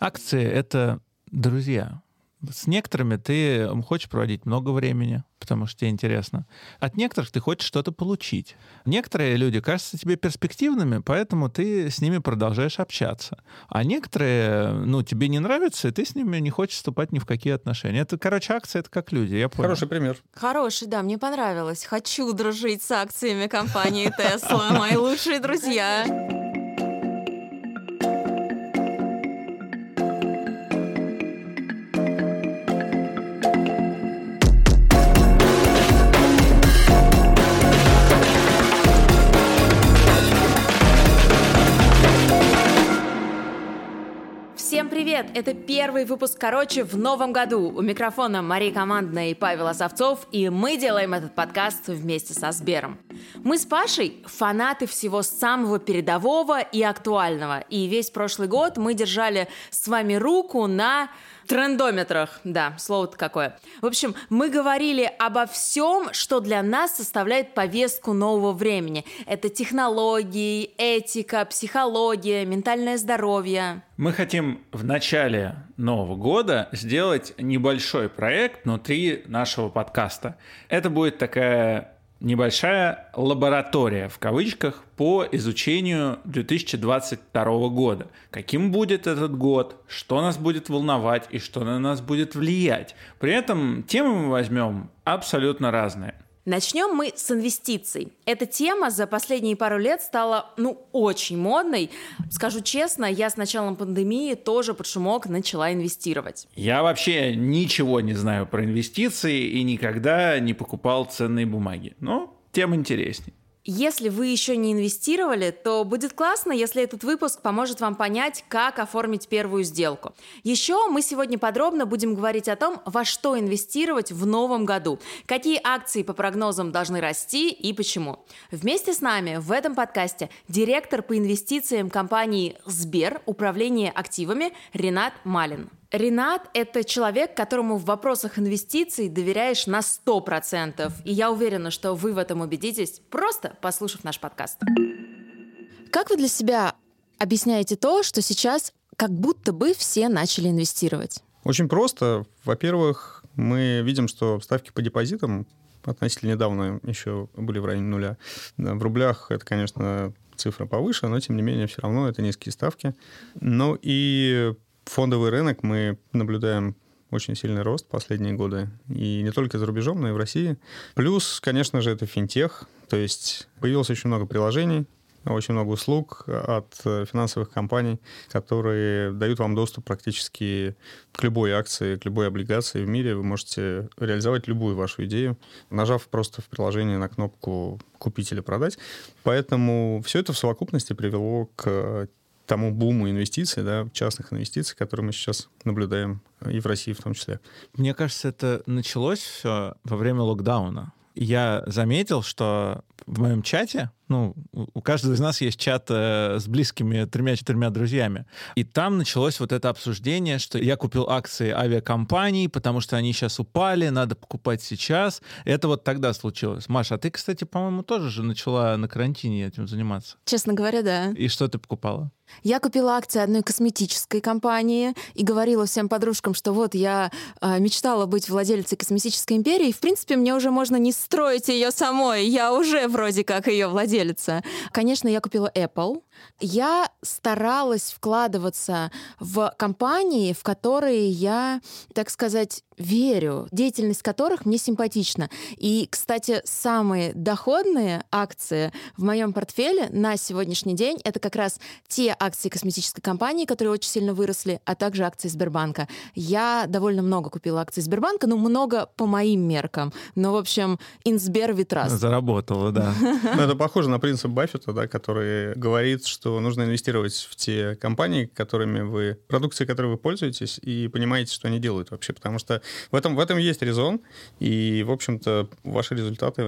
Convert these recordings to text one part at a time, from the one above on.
Акции — это друзья. С некоторыми ты хочешь проводить много времени, потому что тебе интересно. От некоторых ты хочешь что-то получить. Некоторые люди кажутся тебе перспективными, поэтому ты с ними продолжаешь общаться. А некоторые, ну, тебе не нравятся, и ты с ними не хочешь вступать ни в какие отношения. Это, короче, акция — это как люди, я понял. Хороший пример. Хороший, да, мне понравилось. Хочу дружить с акциями компании Tesla, мои лучшие друзья. Привет! Это первый выпуск «Короче» в новом году. У микрофона Мария Командная и Павел Осовцов, и мы делаем этот подкаст вместе со Сбером. Мы с Пашей фанаты всего самого передового и актуального. И весь прошлый год мы держали с вами руку на трендометрах. Да, слово-то какое. В общем, мы говорили обо всем, что для нас составляет повестку нового времени. Это технологии, этика, психология, ментальное здоровье. Мы хотим в начале Нового года сделать небольшой проект внутри нашего подкаста. Это будет такая небольшая лаборатория в кавычках по изучению 2022 года. Каким будет этот год, что нас будет волновать и что на нас будет влиять. При этом темы мы возьмем абсолютно разные. Начнем мы с инвестиций. Эта тема за последние пару лет стала, ну, очень модной. Скажу честно, я с началом пандемии тоже под шумок начала инвестировать. Я вообще ничего не знаю про инвестиции и никогда не покупал ценные бумаги. Но тем интересней. Если вы еще не инвестировали, то будет классно, если этот выпуск поможет вам понять, как оформить первую сделку. Еще мы сегодня подробно будем говорить о том, во что инвестировать в новом году, какие акции по прогнозам должны расти и почему. Вместе с нами в этом подкасте директор по инвестициям компании Сбер, управление активами Ренат Малин. Ренат – это человек, которому в вопросах инвестиций доверяешь на 100%. И я уверена, что вы в этом убедитесь, просто послушав наш подкаст. Как вы для себя объясняете то, что сейчас как будто бы все начали инвестировать? Очень просто. Во-первых, мы видим, что ставки по депозитам относительно недавно еще были в районе нуля. В рублях это, конечно, цифра повыше, но тем не менее все равно это низкие ставки. Ну и фондовый рынок мы наблюдаем очень сильный рост последние годы. И не только за рубежом, но и в России. Плюс, конечно же, это финтех. То есть появилось очень много приложений, очень много услуг от финансовых компаний, которые дают вам доступ практически к любой акции, к любой облигации в мире. Вы можете реализовать любую вашу идею, нажав просто в приложении на кнопку «Купить или продать». Поэтому все это в совокупности привело к тому буму инвестиций, да, частных инвестиций, которые мы сейчас наблюдаем и в России в том числе. Мне кажется, это началось все во время локдауна. Я заметил, что в моем чате ну, у каждого из нас есть чат э, с близкими тремя-четырьмя друзьями. И там началось вот это обсуждение, что я купил акции авиакомпаний, потому что они сейчас упали, надо покупать сейчас. Это вот тогда случилось. Маша, а ты, кстати, по-моему, тоже же начала на карантине этим заниматься. Честно говоря, да. И что ты покупала? Я купила акции одной косметической компании и говорила всем подружкам, что вот я э, мечтала быть владельцей косметической империи, и, в принципе, мне уже можно не строить ее самой, я уже вроде как ее владелица. Конечно, я купила Apple. Я старалась вкладываться в компании, в которые я, так сказать, верю, деятельность которых мне симпатична. И, кстати, самые доходные акции в моем портфеле на сегодняшний день это как раз те акции косметической компании, которые очень сильно выросли, а также акции Сбербанка. Я довольно много купила акций Сбербанка, ну, много по моим меркам. Но, в общем, инсбер витрас. Заработала, да. Ну, это похоже на принцип Баффета, да, который говорит, что нужно инвестировать в те компании, которыми вы, продукции, которой вы пользуетесь, и понимаете, что они делают вообще. Потому что в этом, в этом есть резон, и, в общем-то, ваши результаты,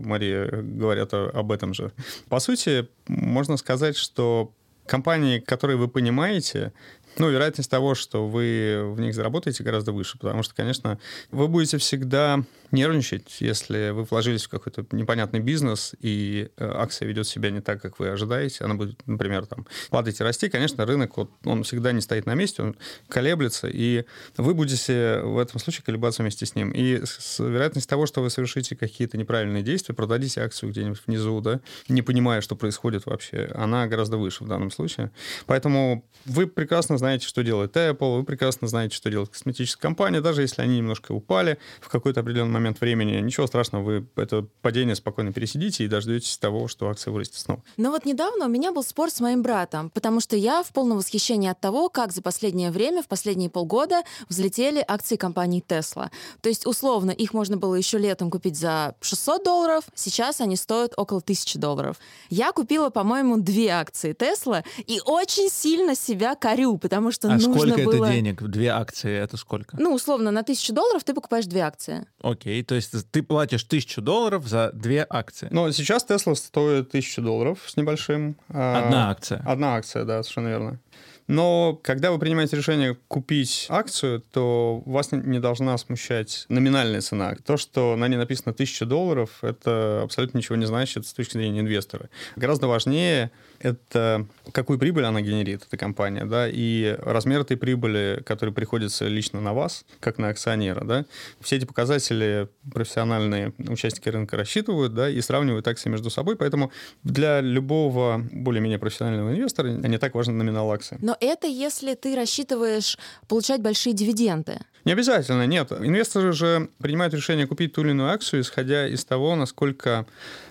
Мария, говорят об этом же. По сути, можно сказать, что компании, которые вы понимаете, Ну, вероятность того, что вы в них заработаете, гораздо выше, потому что, конечно, вы будете всегда нервничать, если вы вложились в какой-то непонятный бизнес, и э, акция ведет себя не так, как вы ожидаете, она будет, например, там, падать и расти, конечно, рынок, вот, он всегда не стоит на месте, он колеблется, и вы будете в этом случае колебаться вместе с ним. И с вероятность того, что вы совершите какие-то неправильные действия, продадите акцию где-нибудь внизу, да, не понимая, что происходит вообще, она гораздо выше в данном случае. Поэтому вы прекрасно знаете, что делает Apple, вы прекрасно знаете, что делает косметическая компания, даже если они немножко упали в какой-то определенный момент времени, ничего страшного, вы это падение спокойно пересидите и дождетесь того, что акция вырастет снова. Но вот недавно у меня был спор с моим братом, потому что я в полном восхищении от того, как за последнее время, в последние полгода взлетели акции компании Tesla. То есть, условно, их можно было еще летом купить за 600 долларов, сейчас они стоят около 1000 долларов. Я купила, по-моему, две акции Tesla и очень сильно себя корю, потому что а нужно сколько было... это денег? Две акции это сколько? Ну, условно, на 1000 долларов ты покупаешь две акции. Окей, то есть ты платишь тысячу долларов за две акции. Но сейчас Tesla стоит тысячу долларов с небольшим. А, Одна акция. Одна акция, да, совершенно верно. Но когда вы принимаете решение купить акцию, то вас не должна смущать номинальная цена. То, что на ней написано 1000 долларов, это абсолютно ничего не значит с точки зрения инвестора. Гораздо важнее это какую прибыль она генерит, эта компания, да, и размер этой прибыли, который приходится лично на вас, как на акционера, да. Все эти показатели профессиональные участники рынка рассчитывают, да, и сравнивают акции между собой, поэтому для любого более-менее профессионального инвестора не так важен номинал акции. Но это если ты рассчитываешь получать большие дивиденды. Не обязательно, нет. Инвесторы же принимают решение купить ту или иную акцию, исходя из того, насколько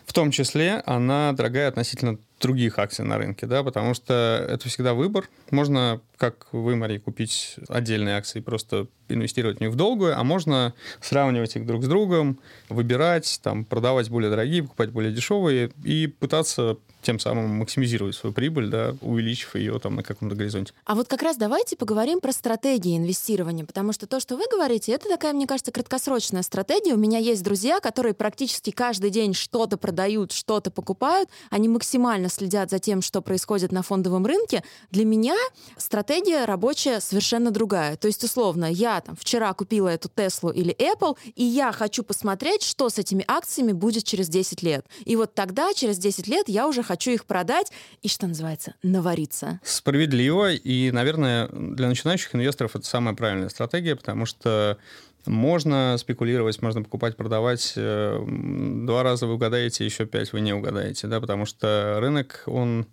в том числе она дорогая относительно других акций на рынке, да, потому что это всегда выбор. Можно, как вы, Мария, купить отдельные акции и просто инвестировать в них в долгую, а можно сравнивать их друг с другом, выбирать, там, продавать более дорогие, покупать более дешевые и пытаться тем самым максимизировать свою прибыль, да, увеличив ее там на каком-то горизонте. А вот как раз давайте поговорим про стратегии инвестирования, потому что то, что вы говорите, это такая, мне кажется, краткосрочная стратегия. У меня есть друзья, которые практически каждый день что-то продают, что-то покупают, они максимально следят за тем, что происходит на фондовом рынке. Для меня стратегия рабочая совершенно другая. То есть, условно, я там вчера купила эту Теслу или Apple, и я хочу посмотреть, что с этими акциями будет через 10 лет. И вот тогда, через 10 лет, я уже хочу их продать и, что называется, навариться. Справедливо. И, наверное, для начинающих инвесторов это самая правильная стратегия, потому что можно спекулировать, можно покупать, продавать. Э, два раза вы угадаете, еще пять вы не угадаете, да, потому что рынок, он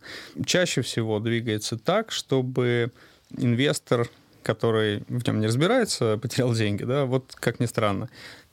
чаще всего двигается так, чтобы инвестор который в нем не разбирается, потерял деньги, да, вот как ни странно.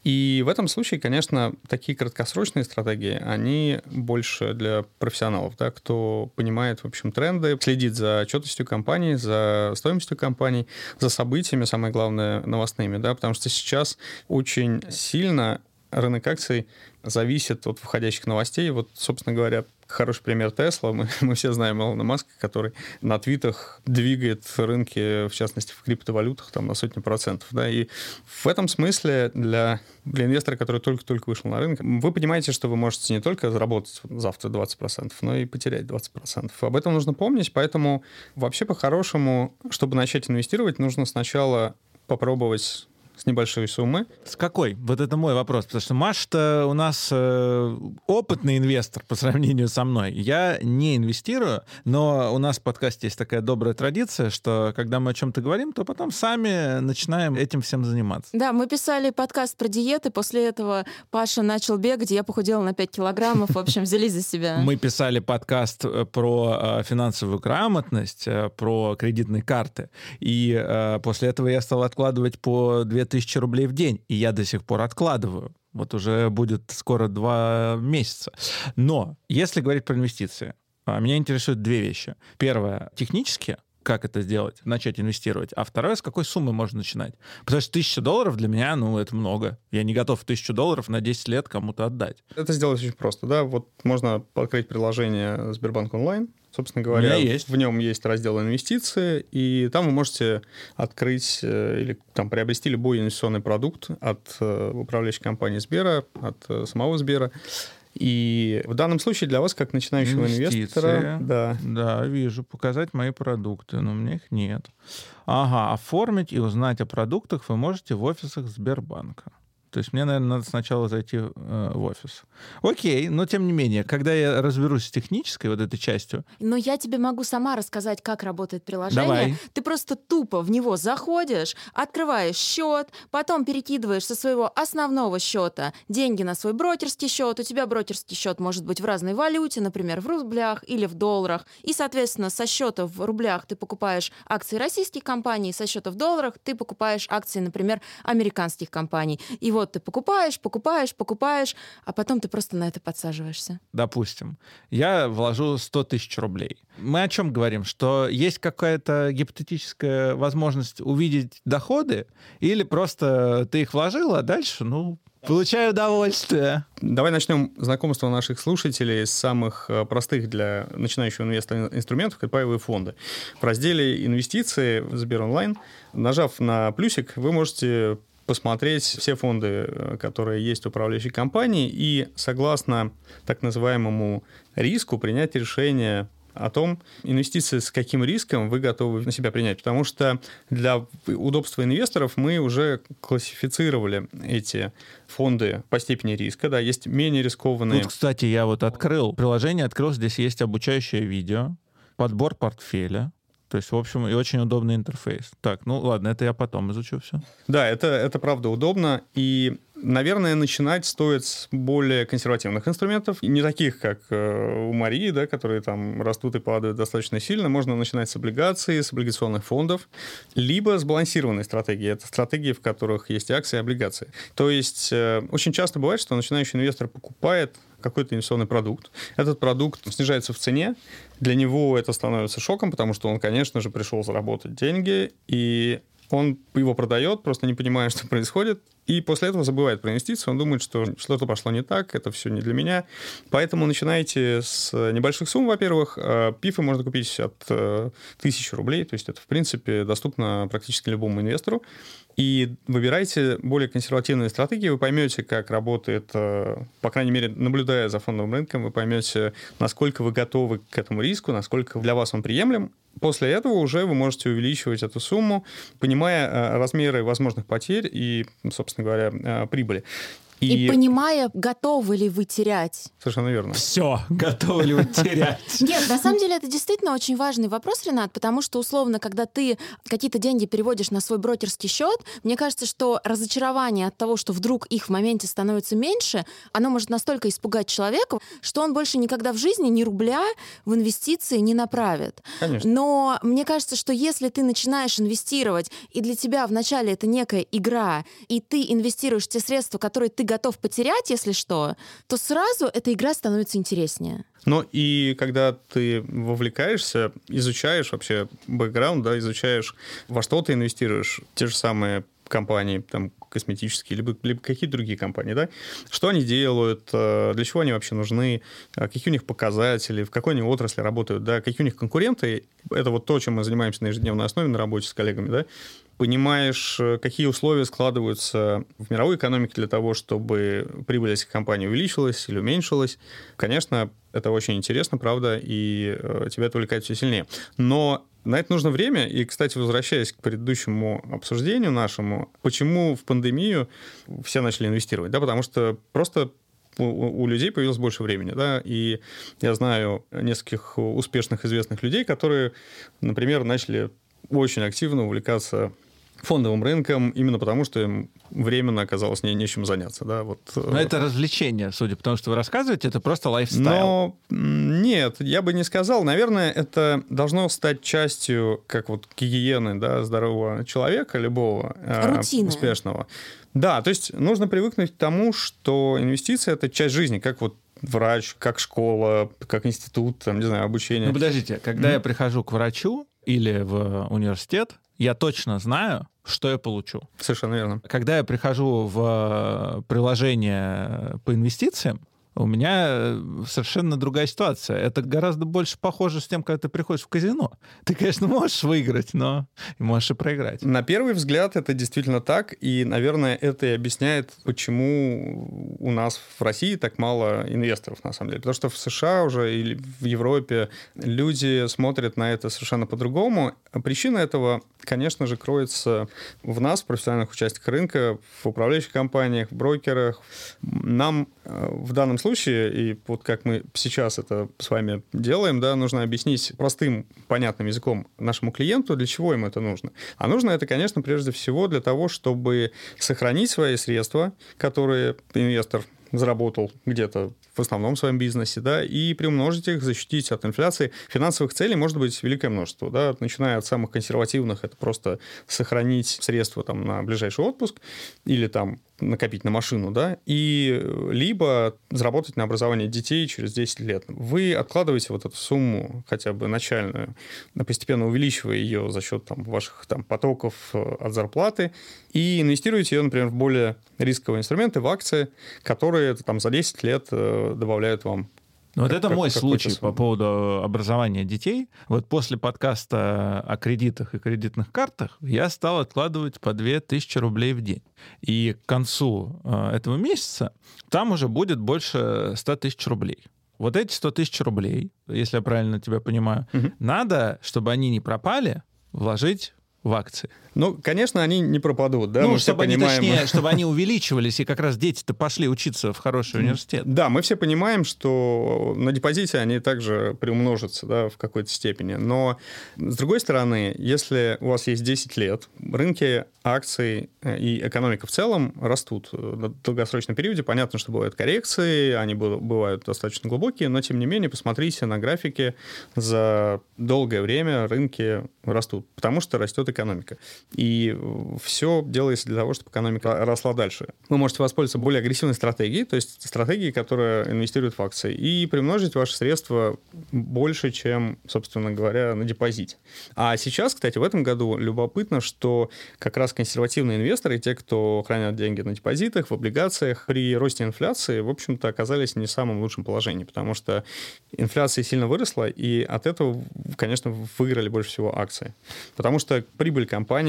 И в этом случае, конечно, такие краткосрочные стратегии, они больше для профессионалов, да, кто понимает, в общем, тренды, следит за отчетностью компании, за стоимостью компаний, за событиями, самое главное, новостными, да, потому что сейчас очень сильно рынок акций зависит от входящих новостей. Вот, собственно говоря, Хороший пример Тесла. Мы, мы все знаем Илона Маска, который на твитах двигает рынки, в частности, в криптовалютах там, на сотни процентов. Да? И в этом смысле для, для инвестора, который только-только вышел на рынок, вы понимаете, что вы можете не только заработать завтра 20%, но и потерять 20%. Об этом нужно помнить, поэтому вообще по-хорошему, чтобы начать инвестировать, нужно сначала попробовать с небольшой суммы. С какой? Вот это мой вопрос, потому что Маша-то у нас э, опытный инвестор по сравнению со мной. Я не инвестирую, но у нас в подкасте есть такая добрая традиция, что когда мы о чем-то говорим, то потом сами начинаем этим всем заниматься. Да, мы писали подкаст про диеты, после этого Паша начал бегать, я похудела на 5 килограммов, в общем, взялись за себя. Мы писали подкаст э, про э, финансовую грамотность, э, про кредитные карты, и после этого я стал откладывать по 2 2000 рублей в день, и я до сих пор откладываю. Вот уже будет скоро два месяца. Но если говорить про инвестиции, а, меня интересуют две вещи. Первое, технически, как это сделать, начать инвестировать. А второе, с какой суммы можно начинать. Потому что тысяча долларов для меня, ну, это много. Я не готов тысячу долларов на 10 лет кому-то отдать. Это сделать очень просто, да. Вот можно открыть приложение Сбербанк онлайн, Собственно говоря, есть. в нем есть раздел инвестиции, и там вы можете открыть э, или там приобрести любой инвестиционный продукт от э, управляющей компании Сбера, от э, самого Сбера. И в данном случае для вас, как начинающего Инвестиции. инвестора, да, Да, вижу. Показать мои продукты, но у меня их нет. Ага, оформить и узнать о продуктах вы можете в офисах Сбербанка. То есть мне, наверное, надо сначала зайти э, в офис. Окей, но тем не менее, когда я разберусь с технической вот этой частью, Но я тебе могу сама рассказать, как работает приложение. Давай. Ты просто тупо в него заходишь, открываешь счет, потом перекидываешь со своего основного счета деньги на свой брокерский счет. У тебя брокерский счет может быть в разной валюте, например, в рублях или в долларах. И, соответственно, со счета в рублях ты покупаешь акции российских компаний, со счета в долларах ты покупаешь акции, например, американских компаний. И вот ты покупаешь, покупаешь, покупаешь, а потом ты просто на это подсаживаешься. допустим, я вложу 100 тысяч рублей. Мы о чем говорим? Что есть какая-то гипотетическая возможность увидеть доходы, или просто ты их вложил, а дальше, ну, получаю удовольствие. Давай начнем знакомство наших слушателей с самых э, простых для начинающего инвестора инструментов, как паевые фонды. В разделе «Инвестиции» в Сберонлайн, нажав на плюсик, вы можете посмотреть все фонды, э, которые есть у управляющей компании, и согласно так называемому риску принять решение о том, инвестиции с каким риском вы готовы на себя принять. Потому что для удобства инвесторов мы уже классифицировали эти фонды по степени риска. Да, есть менее рискованные. Тут, кстати, я вот открыл приложение, открыл, здесь есть обучающее видео, подбор портфеля, то есть, в общем, и очень удобный интерфейс. Так, ну ладно, это я потом изучу все. Да, это, это правда удобно. И, наверное, начинать стоит с более консервативных инструментов, не таких, как э, у Марии, да, которые там растут и падают достаточно сильно. Можно начинать с облигаций, с облигационных фондов, либо сбалансированной стратегии. Это стратегии, в которых есть акции и облигации. То есть э, очень часто бывает, что начинающий инвестор покупает какой-то инвестиционный продукт. Этот продукт снижается в цене. Для него это становится шоком, потому что он, конечно же, пришел заработать деньги, и он его продает, просто не понимая, что происходит, и после этого забывает про инвестиции, он думает, что что-то пошло не так, это все не для меня. Поэтому начинайте с небольших сумм, во-первых. А Пифы можно купить от э, тысячи рублей, то есть это, в принципе, доступно практически любому инвестору. И выбирайте более консервативные стратегии, вы поймете, как работает, э, по крайней мере, наблюдая за фондовым рынком, вы поймете, насколько вы готовы к этому риску, насколько для вас он приемлем. После этого уже вы можете увеличивать эту сумму, понимая э, размеры возможных потерь и, собственно говоря, э, прибыли. И... понимая, готовы ли вы терять. Совершенно верно. Все, готовы ли вы терять? Нет, на самом деле это действительно очень важный вопрос, Ренат, потому что, условно, когда ты какие-то деньги переводишь на свой брокерский счет, мне кажется, что разочарование от того, что вдруг их в моменте становится меньше, оно может настолько испугать человека, что он больше никогда в жизни ни рубля в инвестиции не направит. Конечно. Но мне кажется, что если ты начинаешь инвестировать, и для тебя вначале это некая игра, и ты инвестируешь те средства, которые ты готов потерять, если что, то сразу эта игра становится интереснее. Но и когда ты вовлекаешься, изучаешь вообще бэкграунд, да, изучаешь, во что ты инвестируешь, те же самые компании, там, косметические, либо, либо какие-то другие компании, да, что они делают, э, для чего они вообще нужны, э, какие у них показатели, в какой они отрасли работают, да, какие у них конкуренты, это вот то, чем мы занимаемся на ежедневной основе на работе с коллегами, да, понимаешь, э, какие условия складываются в мировой экономике для того, чтобы прибыль этих компаний увеличилась или уменьшилась. Конечно, это очень интересно, правда, и э, тебя это увлекает все сильнее. Но на это нужно время. И, кстати, возвращаясь к предыдущему обсуждению нашему, почему в пандемию все начали инвестировать? Да, потому что просто у, у людей появилось больше времени, да, и я знаю нескольких успешных известных людей, которые, например, начали очень активно увлекаться фондовым рынком именно потому, что им временно оказалось не, нечем заняться. Да? Вот, Но это развлечение, судя по тому, что вы рассказываете, это просто лайфстайл. Но нет, я бы не сказал. Наверное, это должно стать частью, как вот гигиены да, здорового человека, любого Рутина. Э, успешного. Да, то есть нужно привыкнуть к тому, что инвестиция — это часть жизни, как вот врач, как школа, как институт, там, не знаю, обучение. Ну, подождите, когда mm-hmm. я прихожу к врачу или в университет, я точно знаю, что я получу. Совершенно верно. Когда я прихожу в приложение по инвестициям, У меня э, совершенно другая ситуация. Это гораздо больше похоже с тем, когда ты приходишь в казино. Ты, конечно, можешь выиграть, но можешь и проиграть. На первый взгляд это действительно так, и, наверное, это и объясняет, почему у нас в России так мало инвесторов, на самом деле. Потому что в США уже или в Европе люди смотрят на это совершенно по-другому. Причина этого, конечно же, кроется в нас, в профессиональных участниках рынка, в управляющих компаниях, в брокерах. Нам э, в данном случае, и вот как мы сейчас это с вами делаем, да, нужно объяснить простым, понятным языком нашему клиенту, для чего ему это нужно. А нужно это, конечно, прежде всего для того, чтобы сохранить свои средства, которые инвестор заработал где-то в основном своем бизнесе, да, и приумножить их, защитить от инфляции. Финансовых целей может быть великое множество, да, начиная от самых консервативных, это просто сохранить средства там на ближайший отпуск или там накопить на машину, да, и либо заработать на образование детей через 10 лет. Вы откладываете вот эту сумму, хотя бы начальную, постепенно увеличивая ее за счет там, ваших там, потоков э, от зарплаты, и инвестируете ее, например, в более рисковые инструменты, в акции, которые там, за 10 лет э, добавляют вам ну, вот это мой случай по поводу образования детей. Вот после подкаста о кредитах и кредитных картах я стал откладывать по 2000 рублей в день. И к концу э, этого месяца там уже будет больше 100 тысяч рублей. Вот эти 100 тысяч рублей, если я правильно тебя понимаю, угу. надо, чтобы они не пропали, вложить в акции. Ну, конечно, они не пропадут, да, ну, мы чтобы все понимаем. Они, точнее, чтобы они увеличивались, и как раз дети-то пошли учиться в хороший университет. Да, мы все понимаем, что на депозите они также приумножатся, да, в какой-то степени. Но, с другой стороны, если у вас есть 10 лет, рынки акций э, и экономика в целом растут на долгосрочном периоде. Понятно, что бывают коррекции, они бывают достаточно глубокие, но, тем не менее, посмотрите на графике, за долгое время рынки растут, потому что растет экономика. И все делается для того, чтобы экономика росла дальше. Вы можете воспользоваться более агрессивной стратегией, то есть стратегией, которая инвестирует в акции, и примножить ваши средства больше, чем, собственно говоря, на депозите. А сейчас, кстати, в этом году любопытно, что как раз консервативные инвесторы, те, кто хранят деньги на депозитах, в облигациях, при росте инфляции, в общем-то, оказались не в самом лучшем положении, потому что инфляция сильно выросла, и от этого, конечно, выиграли больше всего акции. Потому что прибыль компании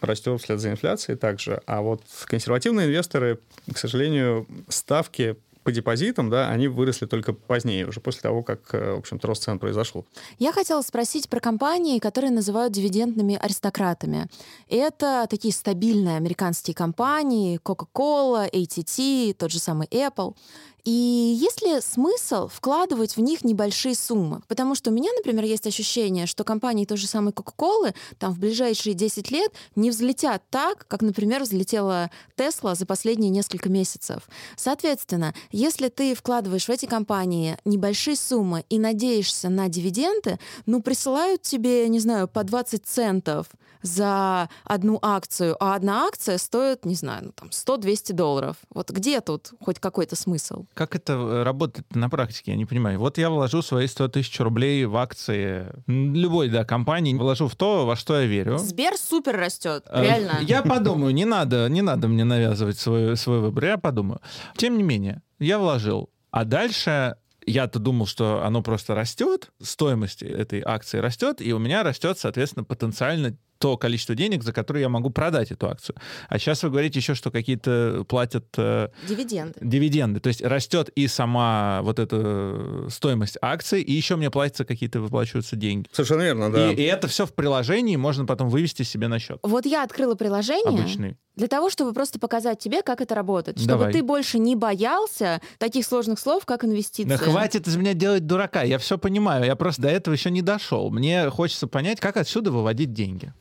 растет вслед за инфляцией также. А вот консервативные инвесторы, к сожалению, ставки по депозитам, да, они выросли только позднее, уже после того, как, э, в общем-то, рост цен произошел. Я хотела спросить про компании, которые называют дивидендными аристократами. Это такие стабильные американские компании, Coca-Cola, AT&T, тот же самый Apple. И есть ли смысл вкладывать в них небольшие суммы? Потому что у меня, например, есть ощущение, что компании той же самой Coca-Cola там в ближайшие 10 лет не взлетят так, как, например, взлетела Tesla за последние несколько месяцев. Соответственно, если ты вкладываешь в эти компании небольшие суммы и надеешься на дивиденды, ну, присылают тебе, не знаю, по 20 центов за одну акцию, а одна акция стоит, не знаю, ну, там 100-200 долларов. Вот где тут хоть какой-то смысл? Как это э, работает на практике, я не понимаю. Вот я вложу свои 100 тысяч рублей в акции любой, да, компании, вложу в то, во что я верю. Сбер супер растет, э, реально. Я подумаю, не надо, не надо мне навязывать свой, свой выбор, я подумаю. Тем не менее, я вложил. А дальше я-то думал, что оно просто растет, стоимость этой акции растет, и у меня растет, соответственно, потенциально то количество денег, за которое я могу продать эту акцию. А сейчас вы говорите еще, что какие-то платят... Э, дивиденды. Дивиденды. То есть растет и сама вот эта стоимость акций, и еще мне платятся какие-то, выплачиваются деньги. Совершенно верно, да. И, и это все в приложении можно потом вывести себе на счет. Вот я открыла приложение. Обычный. Для того, чтобы просто показать тебе, как это работает. Чтобы Давай. ты больше не боялся таких сложных слов, как инвестиции. Да хватит из меня делать дурака. Я все понимаю. Я просто до этого еще не дошел. Мне хочется понять, как отсюда выводить деньги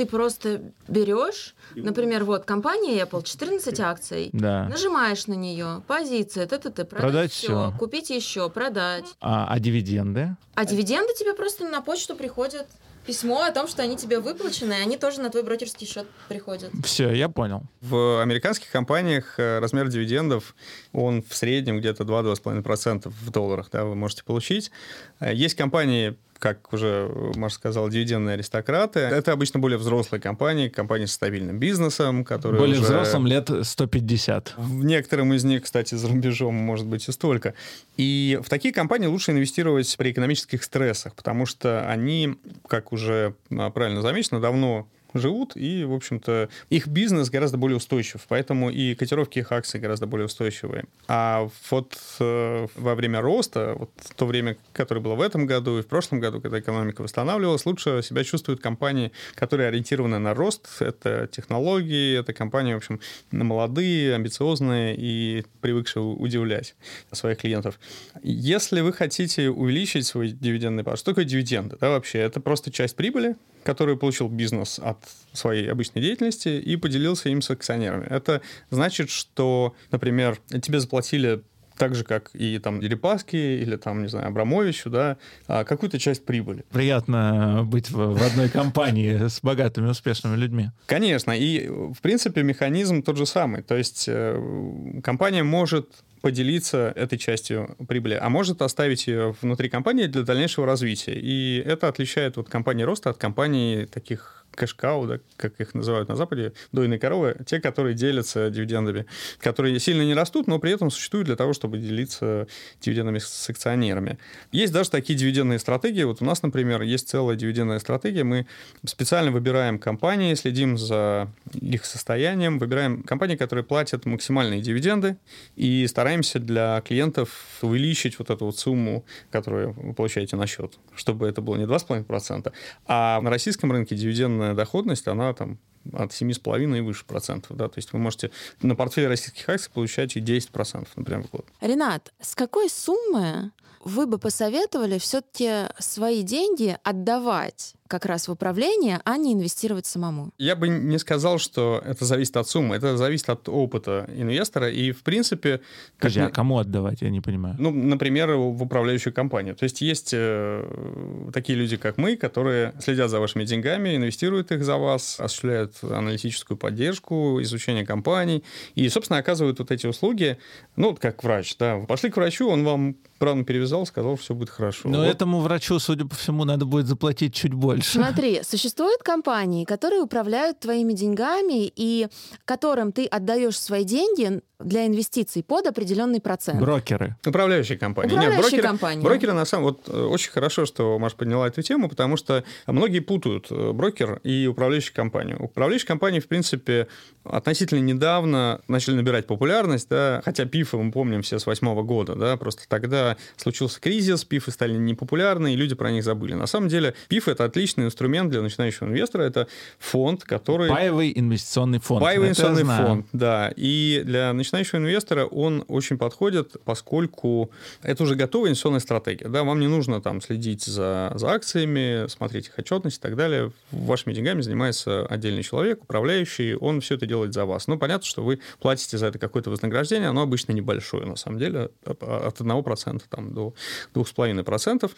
ты просто берешь, например, вот компания Apple, 14 акций, да. нажимаешь на нее, позиция, т т т продать, продать все, все, купить еще, продать. А, а дивиденды? А дивиденды тебе просто на почту приходят письмо о том, что они тебе выплачены, и они тоже на твой брокерский счет приходят. Все, я понял. В американских компаниях э, размер дивидендов, он в среднем где-то 2-2,5% в долларах, да, вы можете получить. Э, есть компании, как уже Маша сказал, дивидендные аристократы. Это обычно более взрослые компании, компании с стабильным бизнесом, которые Более уже... взрослым лет 150. В некоторым из них, кстати, за рубежом может быть и столько. И в такие компании лучше инвестировать при экономических стрессах, потому что они, как уже а, правильно замечено, давно живут, и, в общем-то, их бизнес гораздо более устойчив, поэтому и котировки их акций гораздо более устойчивые. А вот э, во время роста, вот то время, которое было в этом году и в прошлом году, когда экономика восстанавливалась, лучше себя чувствуют компании, которые ориентированы на рост. Это технологии, это компании, в общем, молодые, амбициозные и привыкшие удивлять своих клиентов. Если вы хотите увеличить свой дивидендный пар, что такое дивиденды? Да, вообще, это просто часть прибыли, который получил бизнес от своей обычной деятельности и поделился им с акционерами. Это значит, что, например, тебе заплатили так же, как и там Дерипаски или там, не знаю, Абрамовичу, да, а, какую-то часть прибыли. Приятно быть в, в одной компании с богатыми, успешными людьми. Конечно, и, в принципе, механизм тот же самый. То есть э, компания может поделиться этой частью прибыли, а может оставить ее внутри компании для дальнейшего развития. И это отличает вот компании роста от компаний таких кэшкау, да, как их называют на Западе, дойные коровы, те, которые делятся дивидендами, которые сильно не растут, но при этом существуют для того, чтобы делиться дивидендами с акционерами. Есть даже такие дивидендные стратегии. Вот у нас, например, есть целая дивидендная стратегия. Мы специально выбираем компании, следим за их состоянием, выбираем компании, которые платят максимальные дивиденды, и стараемся для клиентов увеличить вот эту вот сумму, которую вы получаете на счет, чтобы это было не 2,5%, а на российском рынке дивидендная дивидендная доходность, она там от 7,5 и выше процентов. Да? То есть вы можете на портфеле российских акций получать и 10 процентов, например, в год. Ренат, с какой суммы вы бы посоветовали все-таки свои деньги отдавать как раз в управление, а не инвестировать самому? Я бы не сказал, что это зависит от суммы, это зависит от опыта инвестора. И, в принципе... Скажи, а кому отдавать? Я не понимаю. Ну, например, в управляющую компанию. То есть есть э, такие люди, как мы, которые следят за вашими деньгами, инвестируют их за вас, осуществляют аналитическую поддержку, изучение компаний и, собственно, оказывают вот эти услуги, ну, как врач, да. Пошли к врачу, он вам рану перевязал, сказал, что все будет хорошо. Но вот. этому врачу, судя по всему, надо будет заплатить чуть больше. Смотри, существуют компании, которые управляют твоими деньгами и которым ты отдаешь свои деньги для инвестиций под определенный процент. Брокеры. Управляющие компании. Управляющие Нет, брокеры, компании. Брокеры, на самом вот э, очень хорошо, что Маша подняла эту тему, потому что многие путают э, брокер и управляющую компанию. Управляющие компании, в принципе, относительно недавно начали набирать популярность, да, хотя ПИФы мы помним все с восьмого года, да, просто тогда случился кризис, ПИФы стали непопулярны, и люди про них забыли. На самом деле, ПИФ — это отличный инструмент для начинающего инвестора, это фонд, который... Паевый инвестиционный фонд. Паевый инвестиционный фонд, да. И для начинающего инвестора он очень подходит, поскольку это уже готовая инвестиционная стратегия. Да, вам не нужно там следить за, за акциями, смотреть их отчетность и так далее. Вашими деньгами занимается отдельный человек, управляющий, он все это делает за вас. Ну, понятно, что вы платите за это какое-то вознаграждение, оно обычно небольшое, на самом деле, от 1% там, до 2,5%.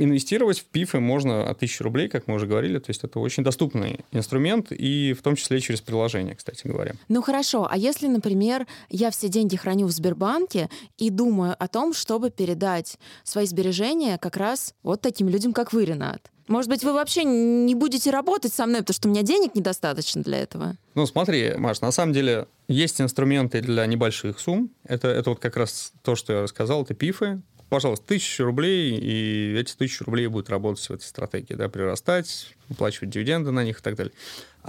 Инвестировать в ПИФы можно от 1000 рублей, как мы уже говорили, то есть это очень доступный инструмент, и в том числе через приложение, кстати говоря. Ну хорошо, а если, например, я все деньги храню в Сбербанке и думаю о том, чтобы передать свои сбережения как раз вот таким людям, как вы, Ренат? Может быть, вы вообще не будете работать со мной, потому что у меня денег недостаточно для этого? Ну, смотри, Маш, на самом деле есть инструменты для небольших сумм. Это, это вот как раз то, что я рассказал, это пифы пожалуйста, тысячу рублей, и эти тысячи рублей будут работать в этой стратегии, да, прирастать, выплачивать дивиденды на них и так далее.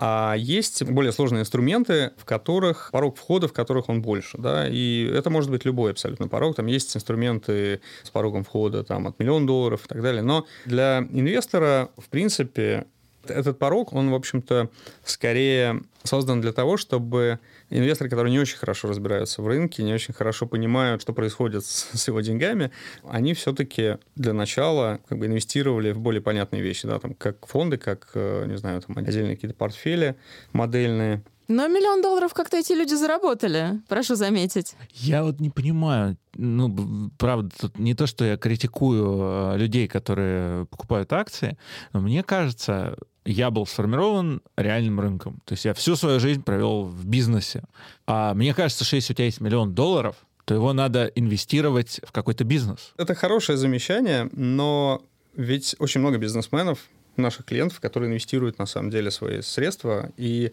А есть более сложные инструменты, в которых порог входа, в которых он больше, да, и это может быть любой абсолютно порог. Там есть инструменты с порогом входа там, от миллиона долларов и так далее. Но для инвестора, в принципе, этот порог, он, в общем-то, скорее создан для того, чтобы инвесторы, которые не очень хорошо разбираются в рынке, не очень хорошо понимают, что происходит с, его деньгами, они все-таки для начала как бы инвестировали в более понятные вещи, да, там, как фонды, как, э, не знаю, там, отдельные какие-то портфели модельные, но миллион долларов как-то эти люди заработали, прошу заметить. Я вот не понимаю, ну, правда, тут не то, что я критикую э, людей, которые покупают акции, но мне кажется, я был сформирован реальным рынком. То есть я всю свою жизнь провел в бизнесе. А мне кажется, что если у тебя есть миллион долларов, то его надо инвестировать в какой-то бизнес. Это хорошее замечание, но ведь очень много бизнесменов, наших клиентов, которые инвестируют на самом деле свои средства. И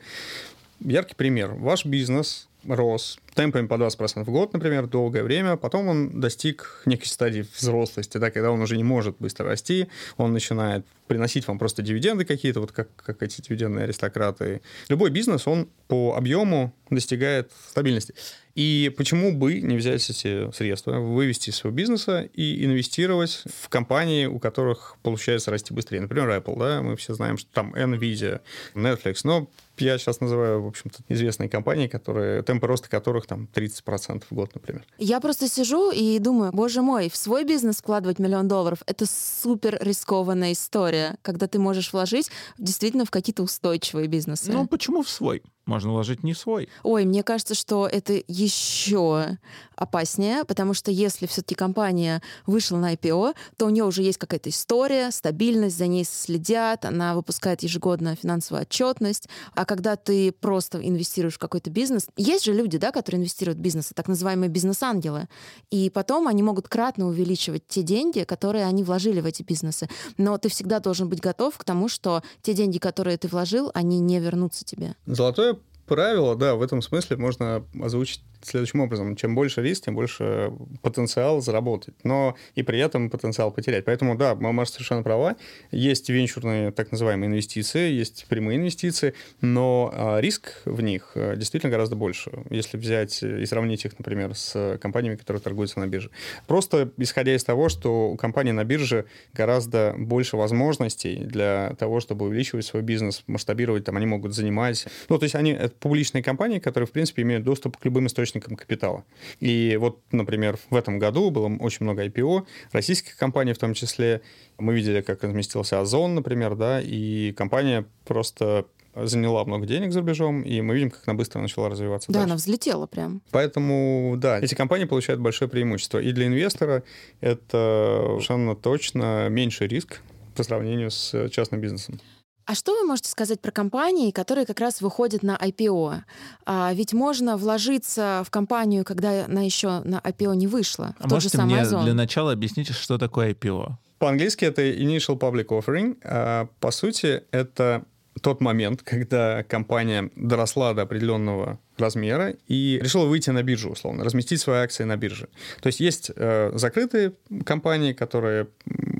яркий пример. Ваш бизнес рос темпами по 20% в год, например, долгое время, потом он достиг некой стадии взрослости, да, когда он уже не может быстро расти, он начинает приносить вам просто дивиденды какие-то, вот как, как эти дивидендные аристократы. Любой бизнес, он по объему достигает стабильности. И почему бы не взять эти средства, вывести из своего бизнеса и инвестировать в компании, у которых получается расти быстрее? Например, Apple, да, мы все знаем, что там Nvidia, Netflix, но я сейчас называю, в общем-то, известные компании, которые, темпы роста которых там 30% в год, например. Я просто сижу и думаю, боже мой, в свой бизнес вкладывать миллион долларов — это супер рискованная история, когда ты можешь вложить действительно в какие-то устойчивые бизнесы. Ну, почему в свой? Можно вложить не свой. Ой, мне кажется, что это еще опаснее, потому что если все-таки компания вышла на IPO, то у нее уже есть какая-то история, стабильность, за ней следят, она выпускает ежегодно финансовую отчетность. А когда ты просто инвестируешь в какой-то бизнес, есть же люди, да, которые инвестируют в бизнесы, так называемые бизнес-ангелы, и потом они могут кратно увеличивать те деньги, которые они вложили в эти бизнесы. Но ты всегда должен быть готов к тому, что те деньги, которые ты вложил, они не вернутся тебе. Золотое правило, да, в этом смысле можно озвучить следующим образом. Чем больше риск, тем больше потенциал заработать, но и при этом потенциал потерять. Поэтому, да, Маша совершенно права. Есть венчурные так называемые инвестиции, есть прямые инвестиции, но а, риск в них э, действительно гораздо больше, если взять и сравнить их, например, с компаниями, которые торгуются на бирже. Просто исходя из того, что у компании на бирже гораздо больше возможностей для того, чтобы увеличивать свой бизнес, масштабировать, там они могут занимать. Ну, то есть они это публичные компании, которые, в принципе, имеют доступ к любым источникам источником капитала. И вот, например, в этом году было очень много IPO, российских компаний в том числе. Мы видели, как разместился Озон, например, да, и компания просто заняла много денег за рубежом, и мы видим, как она быстро начала развиваться. Да, дальше. она взлетела прям. Поэтому, да, эти компании получают большое преимущество. И для инвестора это совершенно точно меньший риск по сравнению с частным бизнесом. А что вы можете сказать про компании, которые как раз выходят на IPO? А, ведь можно вложиться в компанию, когда она еще на IPO не вышла. А можете мне Озон. для начала объяснить, что такое IPO? По-английски это Initial Public Offering. А по сути, это тот момент, когда компания доросла до определенного размера и решила выйти на биржу, условно, разместить свои акции на бирже. То есть есть э, закрытые компании, которые,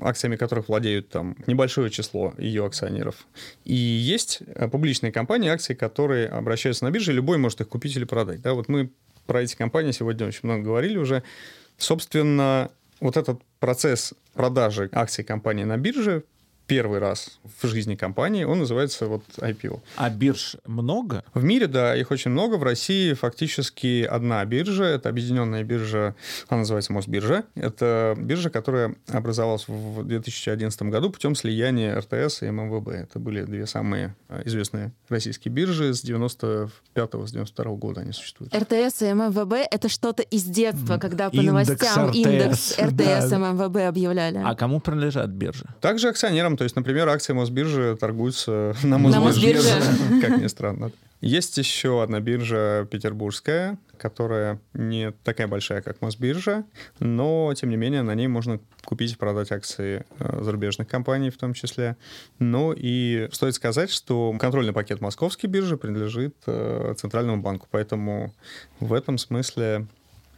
акциями которых владеют там небольшое число ее акционеров. И есть э, публичные компании, акции, которые обращаются на бирже, любой может их купить или продать. Да, вот мы про эти компании сегодня очень много говорили уже. Собственно, вот этот процесс продажи акций компании на бирже первый раз в жизни компании, он называется вот IPO. А бирж много? В мире, да, их очень много. В России фактически одна биржа, это объединенная биржа, она называется Мосбиржа. Это биржа, которая образовалась в 2011 году путем слияния РТС и ММВБ. Это были две самые а, известные российские биржи с 95-го, с 92 -го года они существуют. РТС и ММВБ — это что-то из детства, когда по индекс новостям РТС. индекс РТС да. и ММВБ объявляли. А кому принадлежат биржи? Также акционерам то есть, например, акции Мосбиржи торгуются на Мосбирже. Как ни странно. Есть еще одна биржа петербургская, которая не такая большая, как Мосбиржа, но, тем не менее, на ней можно купить и продать акции э, зарубежных компаний в том числе. Ну и стоит сказать, что контрольный пакет московской биржи принадлежит э, Центральному банку, поэтому в этом смысле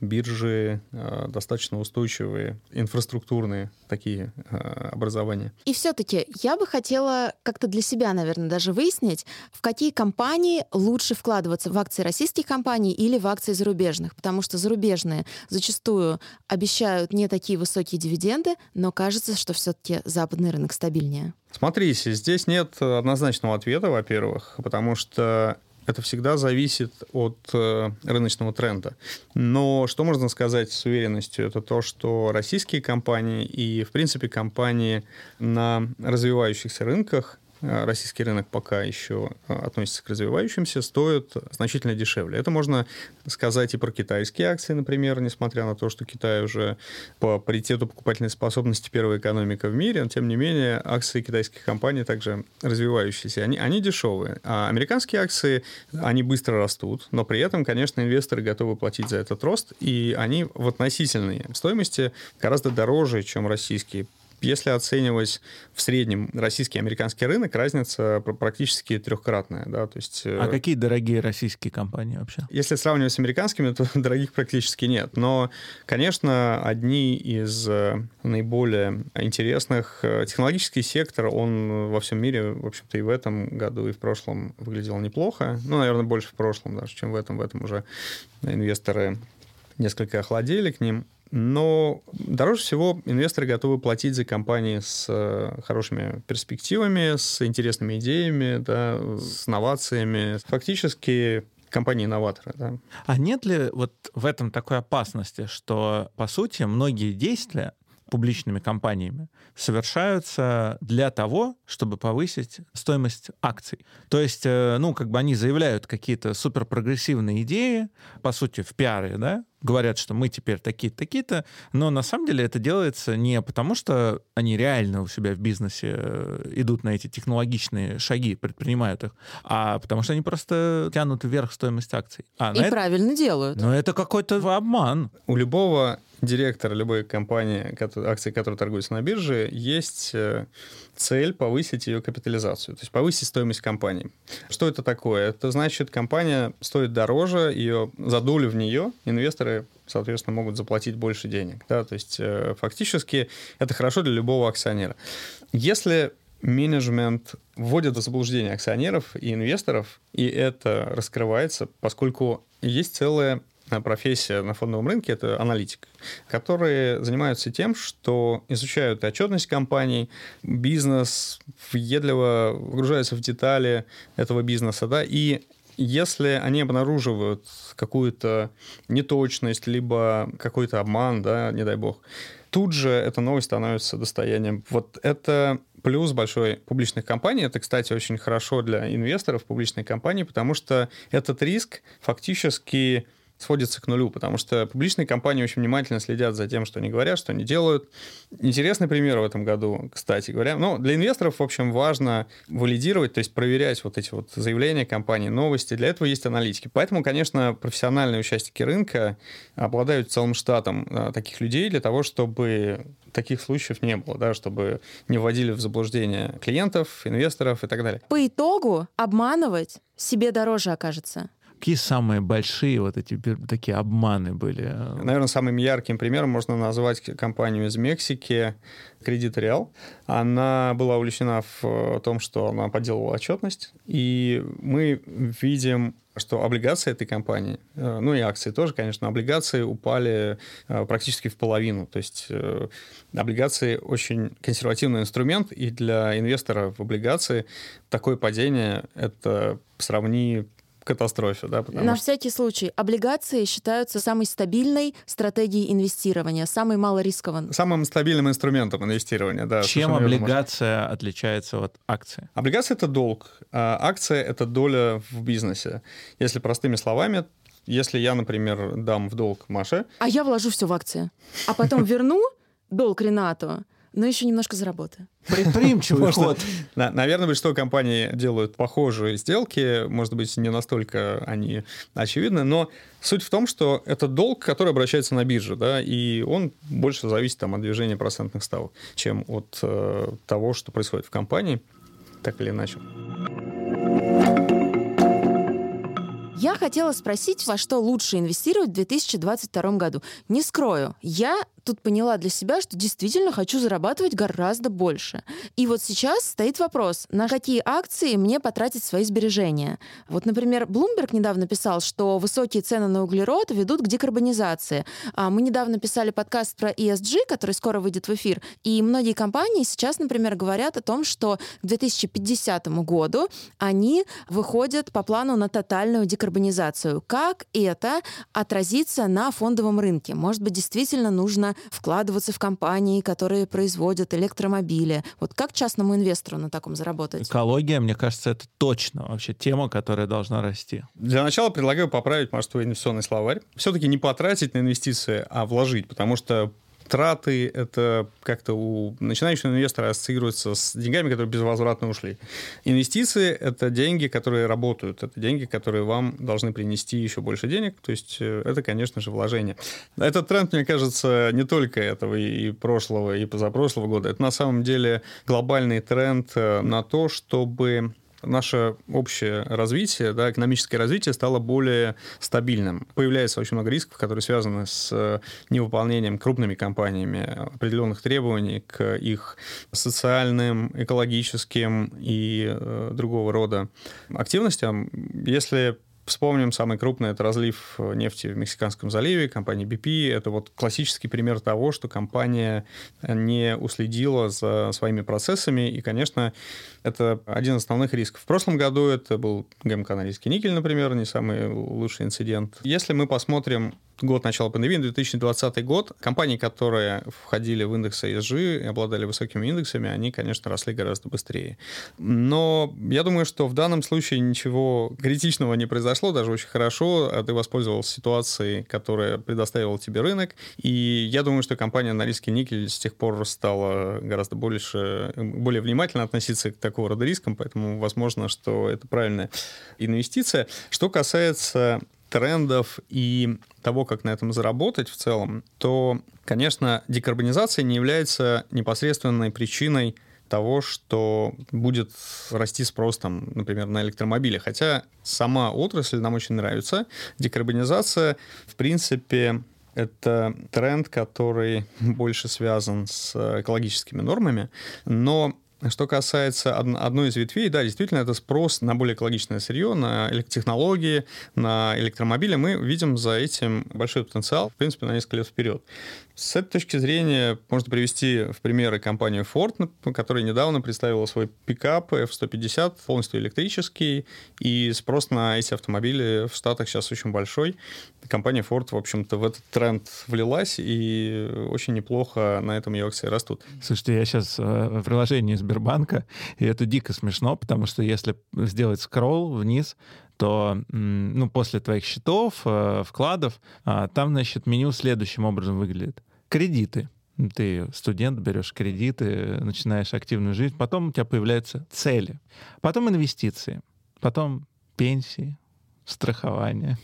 биржи э, достаточно устойчивые, инфраструктурные такие э, образования. И все-таки я бы хотела как-то для себя, наверное, даже выяснить, в какие компании лучше вкладываться, в акции российских компаний или в акции зарубежных, потому что зарубежные зачастую обещают не такие высокие дивиденды, но кажется, что все-таки западный рынок стабильнее. Смотрите, здесь нет однозначного ответа, во-первых, потому что это всегда зависит от э, рыночного тренда. Но что можно сказать с уверенностью, это то, что российские компании и, в принципе, компании на развивающихся рынках российский рынок пока еще э, относится к развивающимся, стоит значительно дешевле. Это можно сказать и про китайские акции, например, несмотря на то, что Китай уже по паритету покупательной способности первая экономика в мире, но тем не менее акции китайских компаний также развивающиеся, они, они дешевые. А американские акции, они быстро растут, но при этом, конечно, инвесторы готовы платить за этот рост, и они в относительной стоимости гораздо дороже, чем российские если оценивать в среднем российский и американский рынок, разница практически трехкратная. Да? То есть, а э, какие дорогие российские компании вообще? Если сравнивать с американскими, то дорогих практически нет. Но, конечно, одни из э, наиболее интересных э, технологический сектор, он во всем мире, в общем-то, и в этом году, и в прошлом выглядел неплохо. Ну, наверное, больше в прошлом даже, чем в этом. В этом уже инвесторы несколько охладели к ним. Но дороже всего инвесторы готовы платить за компании с э, хорошими перспективами, с интересными идеями, да, с новациями. Фактически компании-инноваторы. Да. А нет ли вот в этом такой опасности, что, по сути, многие действия публичными компаниями совершаются для того, чтобы повысить стоимость акций. То есть, э, ну, как бы они заявляют какие-то суперпрогрессивные идеи, по сути, в пиаре, да, говорят, что мы теперь такие-то, такие-то, но на самом деле это делается не потому, что они реально у себя в бизнесе э, идут на эти технологичные шаги, предпринимают их, а потому что они просто тянут вверх стоимость акций. А, И правильно это... делают. Но это какой-то обман. У любого директора любой компании, акции которой торгуются на бирже, есть э, цель повысить ее капитализацию, то есть повысить стоимость компании. Что это такое? Это значит, компания стоит дороже, ее задули в нее, инвесторы соответственно, могут заплатить больше денег. Да? То есть э, фактически это хорошо для любого акционера. Если менеджмент вводит в заблуждение акционеров и инвесторов, и это раскрывается, поскольку есть целая профессия на фондовом рынке — это аналитик, которые занимаются тем, что изучают отчетность компаний, бизнес, въедливо погружаются в детали этого бизнеса, да, и если они обнаруживают какую-то неточность, либо какой-то обман, да, не дай бог, тут же эта новость становится достоянием. Вот это плюс большой публичных компаний. Это, кстати, очень хорошо для инвесторов публичной компании, потому что этот риск фактически сводится к нулю, потому что публичные компании очень внимательно следят за тем, что они говорят, что они делают. Интересный пример в этом году, кстати говоря. Ну, для инвесторов, в общем, важно валидировать, то есть проверять вот эти вот заявления компании, новости. Для этого есть аналитики. Поэтому, конечно, профессиональные участники рынка обладают целым штатом а, таких людей для того, чтобы таких случаев не было, да, чтобы не вводили в заблуждение клиентов, инвесторов и так далее. По итогу обманывать себе дороже окажется. Какие самые большие вот эти такие обманы были? Наверное, самым ярким примером можно назвать компанию из Мексики, Кредит Реал. Она была увлечена в том, что она подделывала отчетность, и мы видим что облигации этой компании, э, ну и акции тоже, конечно, облигации упали э, практически в половину. То есть э, облигации очень консервативный инструмент, и для инвестора в облигации такое падение — это сравни катастрофе. Да, На что... всякий случай, облигации считаются самой стабильной стратегией инвестирования, самой малорискованной. Самым стабильным инструментом инвестирования, да. Чем облигация верно. отличается от акции? Облигация — это долг, а акция — это доля в бизнесе. Если простыми словами, если я, например, дам в долг Маше... А я вложу все в акции, а потом верну долг Ренату, но еще немножко заработаю. Предприимчивый ход. Наверное, большинство компаний делают похожие сделки, может быть, не настолько они очевидны, но суть в том, что это долг, который обращается на бирже, да, и он больше зависит там, от движения процентных ставок, чем от э, того, что происходит в компании, так или иначе. Я хотела спросить, во что лучше инвестировать в 2022 году. Не скрою, я тут поняла для себя, что действительно хочу зарабатывать гораздо больше. И вот сейчас стоит вопрос, на какие акции мне потратить свои сбережения. Вот, например, Bloomberg недавно писал, что высокие цены на углерод ведут к декарбонизации. А мы недавно писали подкаст про ESG, который скоро выйдет в эфир, и многие компании сейчас, например, говорят о том, что к 2050 году они выходят по плану на тотальную декарбонизацию. Как это отразится на фондовом рынке? Может быть, действительно нужно вкладываться в компании, которые производят электромобили. Вот как частному инвестору на таком заработать? Экология, мне кажется, это точно вообще тема, которая должна расти. Для начала предлагаю поправить, может, твой инвестиционный словарь. Все-таки не потратить на инвестиции, а вложить, потому что траты, это как-то у начинающего инвестора ассоциируется с деньгами, которые безвозвратно ушли. Инвестиции — это деньги, которые работают, это деньги, которые вам должны принести еще больше денег, то есть э, это, конечно же, вложение. Этот тренд, мне кажется, не только этого и прошлого, и позапрошлого года, это на самом деле глобальный тренд э, на то, чтобы наше общее развитие, да, экономическое развитие стало более стабильным. Появляется очень много рисков, которые связаны с э, невыполнением крупными компаниями определенных требований к их социальным, экологическим и э, другого рода активностям. Если Вспомним самый крупный, это разлив нефти в Мексиканском заливе, компания BP. Это вот классический пример того, что компания не уследила за своими процессами, и, конечно, это один из основных рисков. В прошлом году это был ГМК Норильский никель, например, не самый лучший инцидент. Если мы посмотрим год начала пандемии, 2020 год, компании, которые входили в индексы ESG и обладали высокими индексами, они, конечно, росли гораздо быстрее. Но я думаю, что в данном случае ничего критичного не произошло, даже очень хорошо. А ты воспользовался ситуацией, которая предоставил тебе рынок. И я думаю, что компания Норильский никель с тех пор стала гораздо больше, более внимательно относиться к такого рода рискам, поэтому возможно, что это правильная инвестиция. Что касается трендов и того, как на этом заработать в целом, то, конечно, декарбонизация не является непосредственной причиной того, что будет расти спрос, там, например, на электромобили. Хотя сама отрасль нам очень нравится. Декарбонизация, в принципе, это тренд, который больше связан с экологическими нормами, но что касается одной из ветвей, да, действительно, это спрос на более экологичное сырье, на технологии, на электромобили. Мы видим за этим большой потенциал, в принципе, на несколько лет вперед. С этой точки зрения можно привести в примеры компанию Ford, которая недавно представила свой пикап F-150, полностью электрический, и спрос на эти автомобили в Штатах сейчас очень большой. Компания Ford, в общем-то, в этот тренд влилась, и очень неплохо на этом ее акции растут. Слушайте, я сейчас э, в приложении Сбербанка, и это дико смешно, потому что если сделать скролл вниз, то ну, после твоих счетов, э, вкладов, а, там, значит, меню следующим образом выглядит. Кредиты. Ты студент, берешь кредиты, начинаешь активную жизнь. Потом у тебя появляются цели. Потом инвестиции. Потом пенсии, страхование.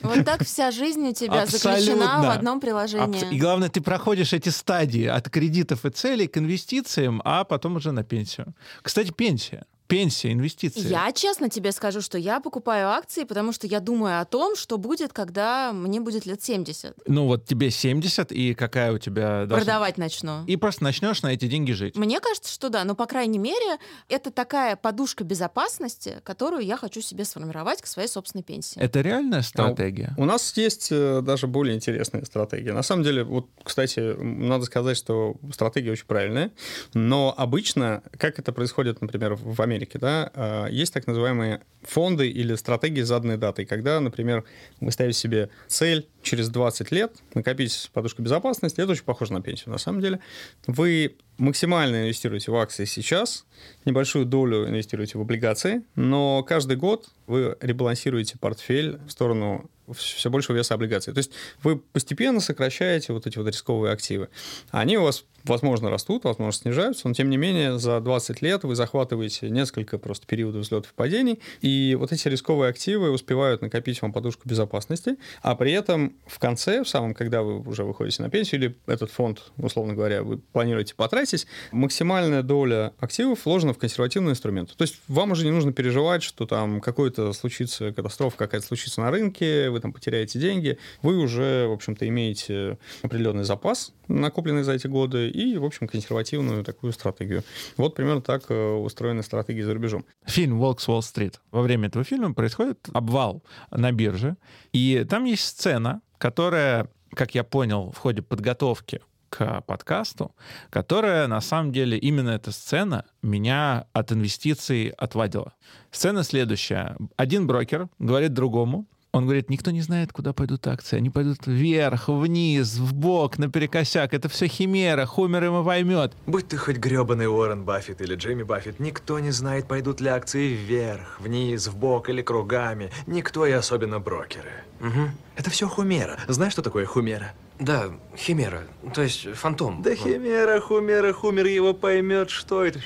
Вот так вся жизнь у тебя Абсолютно. заключена в одном приложении. И главное, ты проходишь эти стадии от кредитов и целей к инвестициям, а потом уже на пенсию. Кстати, пенсия. Пенсия, инвестиции. Я честно тебе скажу, что я покупаю акции, потому что я думаю о том, что будет, когда мне будет лет 70. Ну вот тебе 70, и какая у тебя... Должна... Продавать начну. И просто начнешь на эти деньги жить. Мне кажется, что да. Но, по крайней мере, это такая подушка безопасности, которую я хочу себе сформировать к своей собственной пенсии. Это реальная стратегия? А у нас есть э, даже более интересная стратегия. На самом деле, вот, кстати, надо сказать, что стратегия очень правильная, но обычно, как это происходит, например, в Америке, Америке, да, а, есть так называемые фонды или стратегии заданной датой, когда, например, вы ставите себе цель через 20 лет накопить подушку безопасности, это очень похоже на пенсию на самом деле. Вы максимально инвестируете в акции сейчас, небольшую долю инвестируете в облигации, но каждый год вы ребалансируете портфель в сторону все большего веса облигаций. То есть вы постепенно сокращаете вот эти вот рисковые активы. Они у вас, возможно, растут, возможно, снижаются, но тем не менее за 20 лет вы захватываете несколько просто периодов взлетов и падений, и вот эти рисковые активы успевают накопить вам подушку безопасности, а при этом в конце, в самом, когда вы уже выходите на пенсию, или этот фонд, условно говоря, вы планируете потратить, максимальная доля активов вложена в консервативный инструмент. То есть вам уже не нужно переживать, что там какой-то случится катастрофа, какая-то случится на рынке, вы там потеряете деньги, вы уже, в общем-то, имеете определенный запас, накопленный за эти годы, и, в общем, консервативную такую стратегию. Вот примерно так э, устроены стратегии за рубежом. Фильм «Волкс Уолл-стрит». Во время этого фильма происходит обвал на бирже, и там есть сцена, которая, как я понял, в ходе подготовки к подкасту, которая на самом деле именно эта сцена меня от инвестиций отвадила. Сцена следующая. Один брокер говорит другому, Он говорит, никто не знает, куда пойдут акции. Они пойдут вверх, вниз, в бок, наперекосяк. Это все химера, Хумер ему поймет. Будь ты хоть гребаный Уоррен Баффет или Джейми Баффет, никто не знает, пойдут ли акции вверх, вниз, в бок или кругами. Никто и особенно брокеры. Угу. Это все хумера. Знаешь, что такое хумера? Да, химера, то есть фантом. Да химера, хумера, хумер его поймет, что это.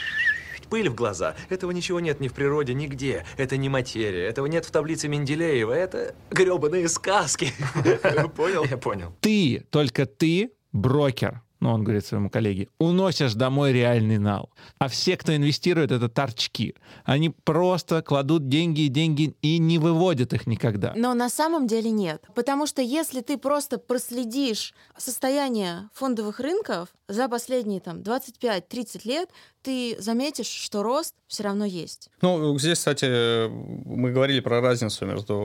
Пыль в глаза. Этого ничего нет ни в природе, нигде. Это не материя. Этого нет в таблице Менделеева. Это гребаные сказки. Понял? Я понял. Ты, только ты, брокер, ну, он говорит своему коллеге, уносишь домой реальный нал. А все, кто инвестирует, это торчки. Они просто кладут деньги и деньги и не выводят их никогда. Но на самом деле нет. Потому что если ты просто проследишь состояние фондовых рынков за последние там 25-30 лет, ты заметишь, что рост все равно есть. Ну, здесь, кстати, мы говорили про разницу между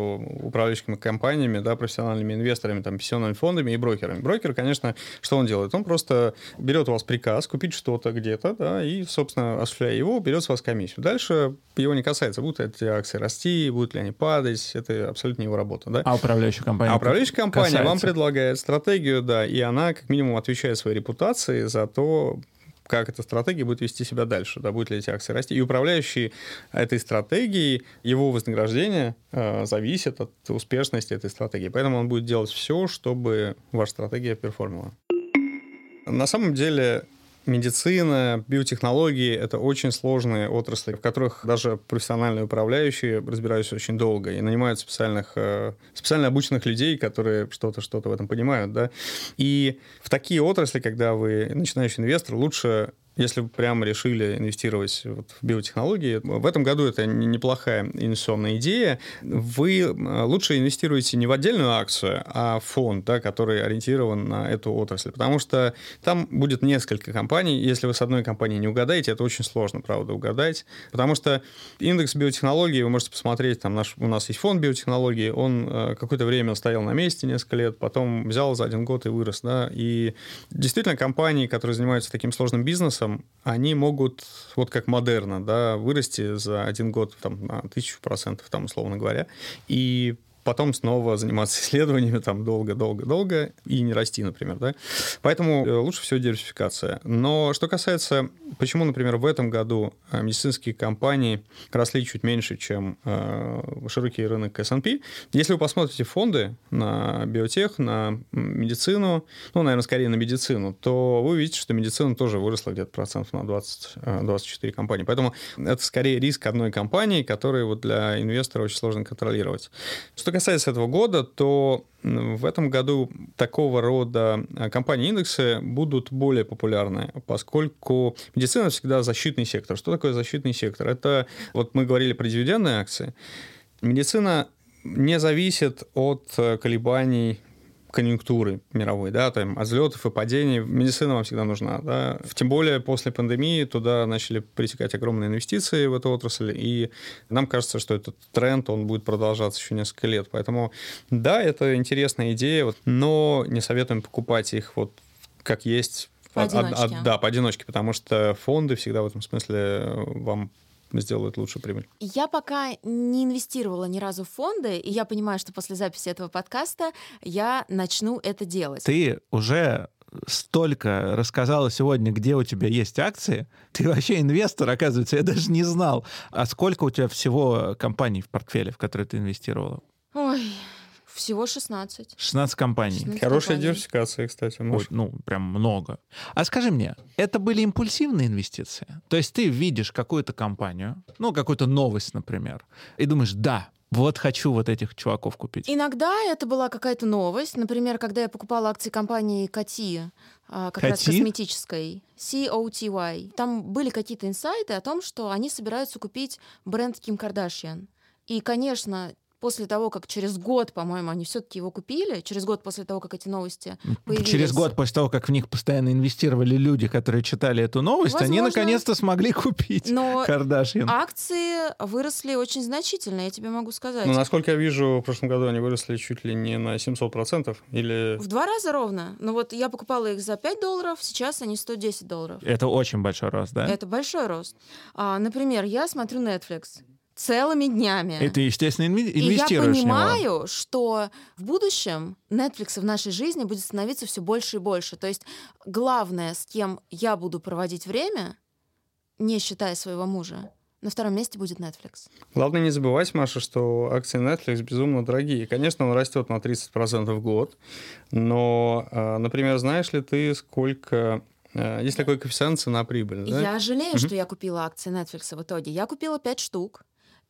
управляющими компаниями, да, профессиональными инвесторами, там, пенсионными фондами и брокерами. Брокер, конечно, что он делает? Он просто берет у вас приказ купить что-то где-то, да, и, собственно, осуществляя его, берет с вас комиссию. Дальше его не касается, будут эти акции расти, будут ли они падать, это абсолютно не его работа, да. А управляющая компания? А управляющая компания касается. вам предлагает стратегию, да, и она как минимум отвечает своей репутации за то, как эта стратегия будет вести себя дальше, да, будет ли эти акции расти. И управляющий этой стратегией, его вознаграждение э, зависит от успешности этой стратегии. Поэтому он будет делать все, чтобы ваша стратегия перформила. На самом деле медицина, биотехнологии — это очень сложные отрасли, в которых даже профессиональные управляющие разбираются очень долго и нанимают специальных, э, специально обученных людей, которые что-то, что-то в этом понимают, да. И в такие отрасли, когда вы начинающий инвестор, лучше если вы прямо решили инвестировать вот в биотехнологии, в этом году это неплохая инвестиционная идея. Вы э, лучше инвестируете не в отдельную акцию, а в фонд, да, который ориентирован на эту отрасль. Потому что там будет несколько компаний. Если вы с одной компанией не угадаете, это очень сложно, правда, угадать. Потому что индекс биотехнологий, вы можете посмотреть, там наш, у нас есть фонд биотехнологий, он э, какое-то время стоял на месте, несколько лет, потом взял за один год и вырос. Да, и действительно компании, которые занимаются таким сложным бизнесом, они могут, вот как модерна, да, вырасти за один год там, на тысячу процентов, там, условно говоря, и потом снова заниматься исследованиями там долго-долго-долго и не расти, например, да. Поэтому э, лучше всего диверсификация. Но что касается, почему, например, в этом году э, медицинские компании росли чуть меньше, чем э, широкий рынок S&P, если вы посмотрите фонды на биотех, на медицину, ну, наверное, скорее на медицину, то вы увидите, что медицина тоже выросла где-то процентов на 20, 24 э, компании. Поэтому это скорее риск одной компании, который вот для инвестора очень сложно контролировать. Что касается этого года, то в этом году такого рода а, компании индексы будут более популярны, поскольку медицина всегда защитный сектор. Что такое защитный сектор? Это, вот мы говорили про дивидендные акции. Медицина не зависит от э, колебаний конъюнктуры мировой, да, там, от взлетов и падений. Медицина вам всегда нужна, да. Тем более после пандемии туда начали притекать огромные инвестиции в эту отрасль, и нам кажется, что этот тренд, он будет продолжаться еще несколько лет. Поэтому, да, это интересная идея, но не советуем покупать их вот как есть Поодиночке. От, от, да, поодиночке, потому что фонды всегда в этом смысле вам сделают лучше прибыль? Я пока не инвестировала ни разу в фонды, и я понимаю, что после записи этого подкаста я начну это делать. Ты уже столько рассказала сегодня, где у тебя есть акции. Ты вообще инвестор, оказывается, я даже не знал. А сколько у тебя всего компаний в портфеле, в которые ты инвестировала? Ой, всего 16. 16 компаний. 16 Хорошая компаний. диверсификация, кстати. Ой, ну, прям много. А скажи мне, это были импульсивные инвестиции? То есть ты видишь какую-то компанию, ну, какую-то новость, например, и думаешь, да, вот хочу вот этих чуваков купить. Иногда это была какая-то новость. Например, когда я покупала акции компании Коти, а, как раз Coty? косметической, C-O-T-Y, там были какие-то инсайты о том, что они собираются купить бренд Ким Кардашьян. И, конечно, после того, как через год, по-моему, они все-таки его купили, через год после того, как эти новости появились. Через год после того, как в них постоянно инвестировали люди, которые читали эту новость, они Возможно. наконец-то смогли купить Но Кардашьян. акции выросли очень значительно, я тебе могу сказать. Ну, насколько я вижу, в прошлом году они выросли чуть ли не на 700%. Или... В два раза ровно. Ну вот я покупала их за 5 долларов, сейчас они 110 долларов. Это очень большой рост, да? Это большой рост. А, например, я смотрю Netflix. Целыми днями. Ты, естественно, инви- И я инвестируешь в него. понимаю, что в будущем Netflix в нашей жизни будет становиться все больше и больше. То есть главное, с кем я буду проводить время, не считая своего мужа, на втором месте будет Netflix. Главное не забывать, Маша, что акции Netflix безумно дорогие. Конечно, он растет на 30% в год, но, э, например, знаешь ли ты, сколько... э, Есть такой коэффициент цена-прибыль, да? Я жалею, что я купила акции Netflix в итоге. Я купила 5 штук,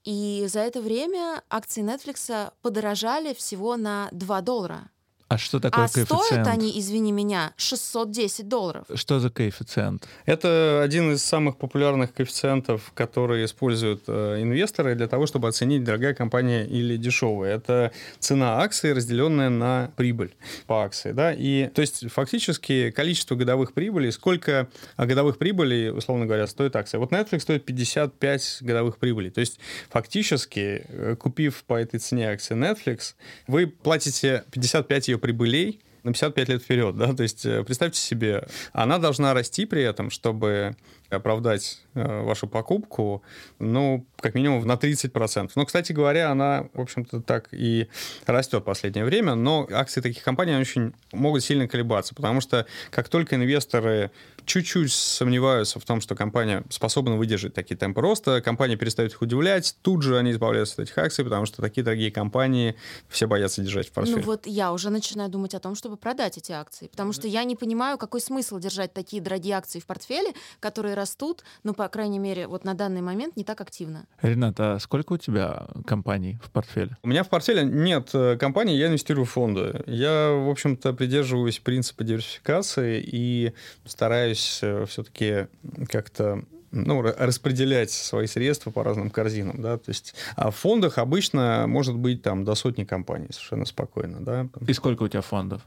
и за это время акции Netflix подорожали всего на 2 доллара. А что такое а коэффициент? стоят они, извини меня, 610 долларов. Что за коэффициент? Это один из самых популярных коэффициентов, которые используют э, инвесторы для того, чтобы оценить, дорогая компания или дешевая. Это цена акции, разделенная на прибыль по акции. Да? И, то есть фактически количество годовых прибылей, сколько а, годовых прибылей, условно говоря, стоит акция. Вот Netflix стоит 55 годовых прибылей. То есть фактически, э, купив по этой цене акции Netflix, вы платите 55 ее прибылей на 55 лет вперед, да, то есть э, представьте себе, она должна расти при этом, чтобы оправдать э, вашу покупку, ну, как минимум на 30%. Но, кстати говоря, она, в общем-то, так и растет в последнее время, но акции таких компаний очень могут сильно колебаться, потому что как только инвесторы чуть-чуть сомневаются в том, что компания способна выдержать такие темпы роста, компания перестает их удивлять, тут же они избавляются от этих акций, потому что такие дорогие компании все боятся держать в портфеле. Ну вот я уже начинаю думать о том, чтобы продать эти акции, потому что я не понимаю, какой смысл держать такие дорогие акции в портфеле, которые растут, ну, по крайней мере, вот на данный момент не так активно. Ренат, а сколько у тебя компаний в портфеле? У меня в портфеле нет э, компаний, я инвестирую в фонды. Я, в общем-то, придерживаюсь принципа диверсификации и стараюсь все-таки как-то ну, ра- распределять свои средства по разным корзинам, да, то есть а в фондах обычно может быть там до сотни компаний совершенно спокойно, да, И сколько у тебя фондов?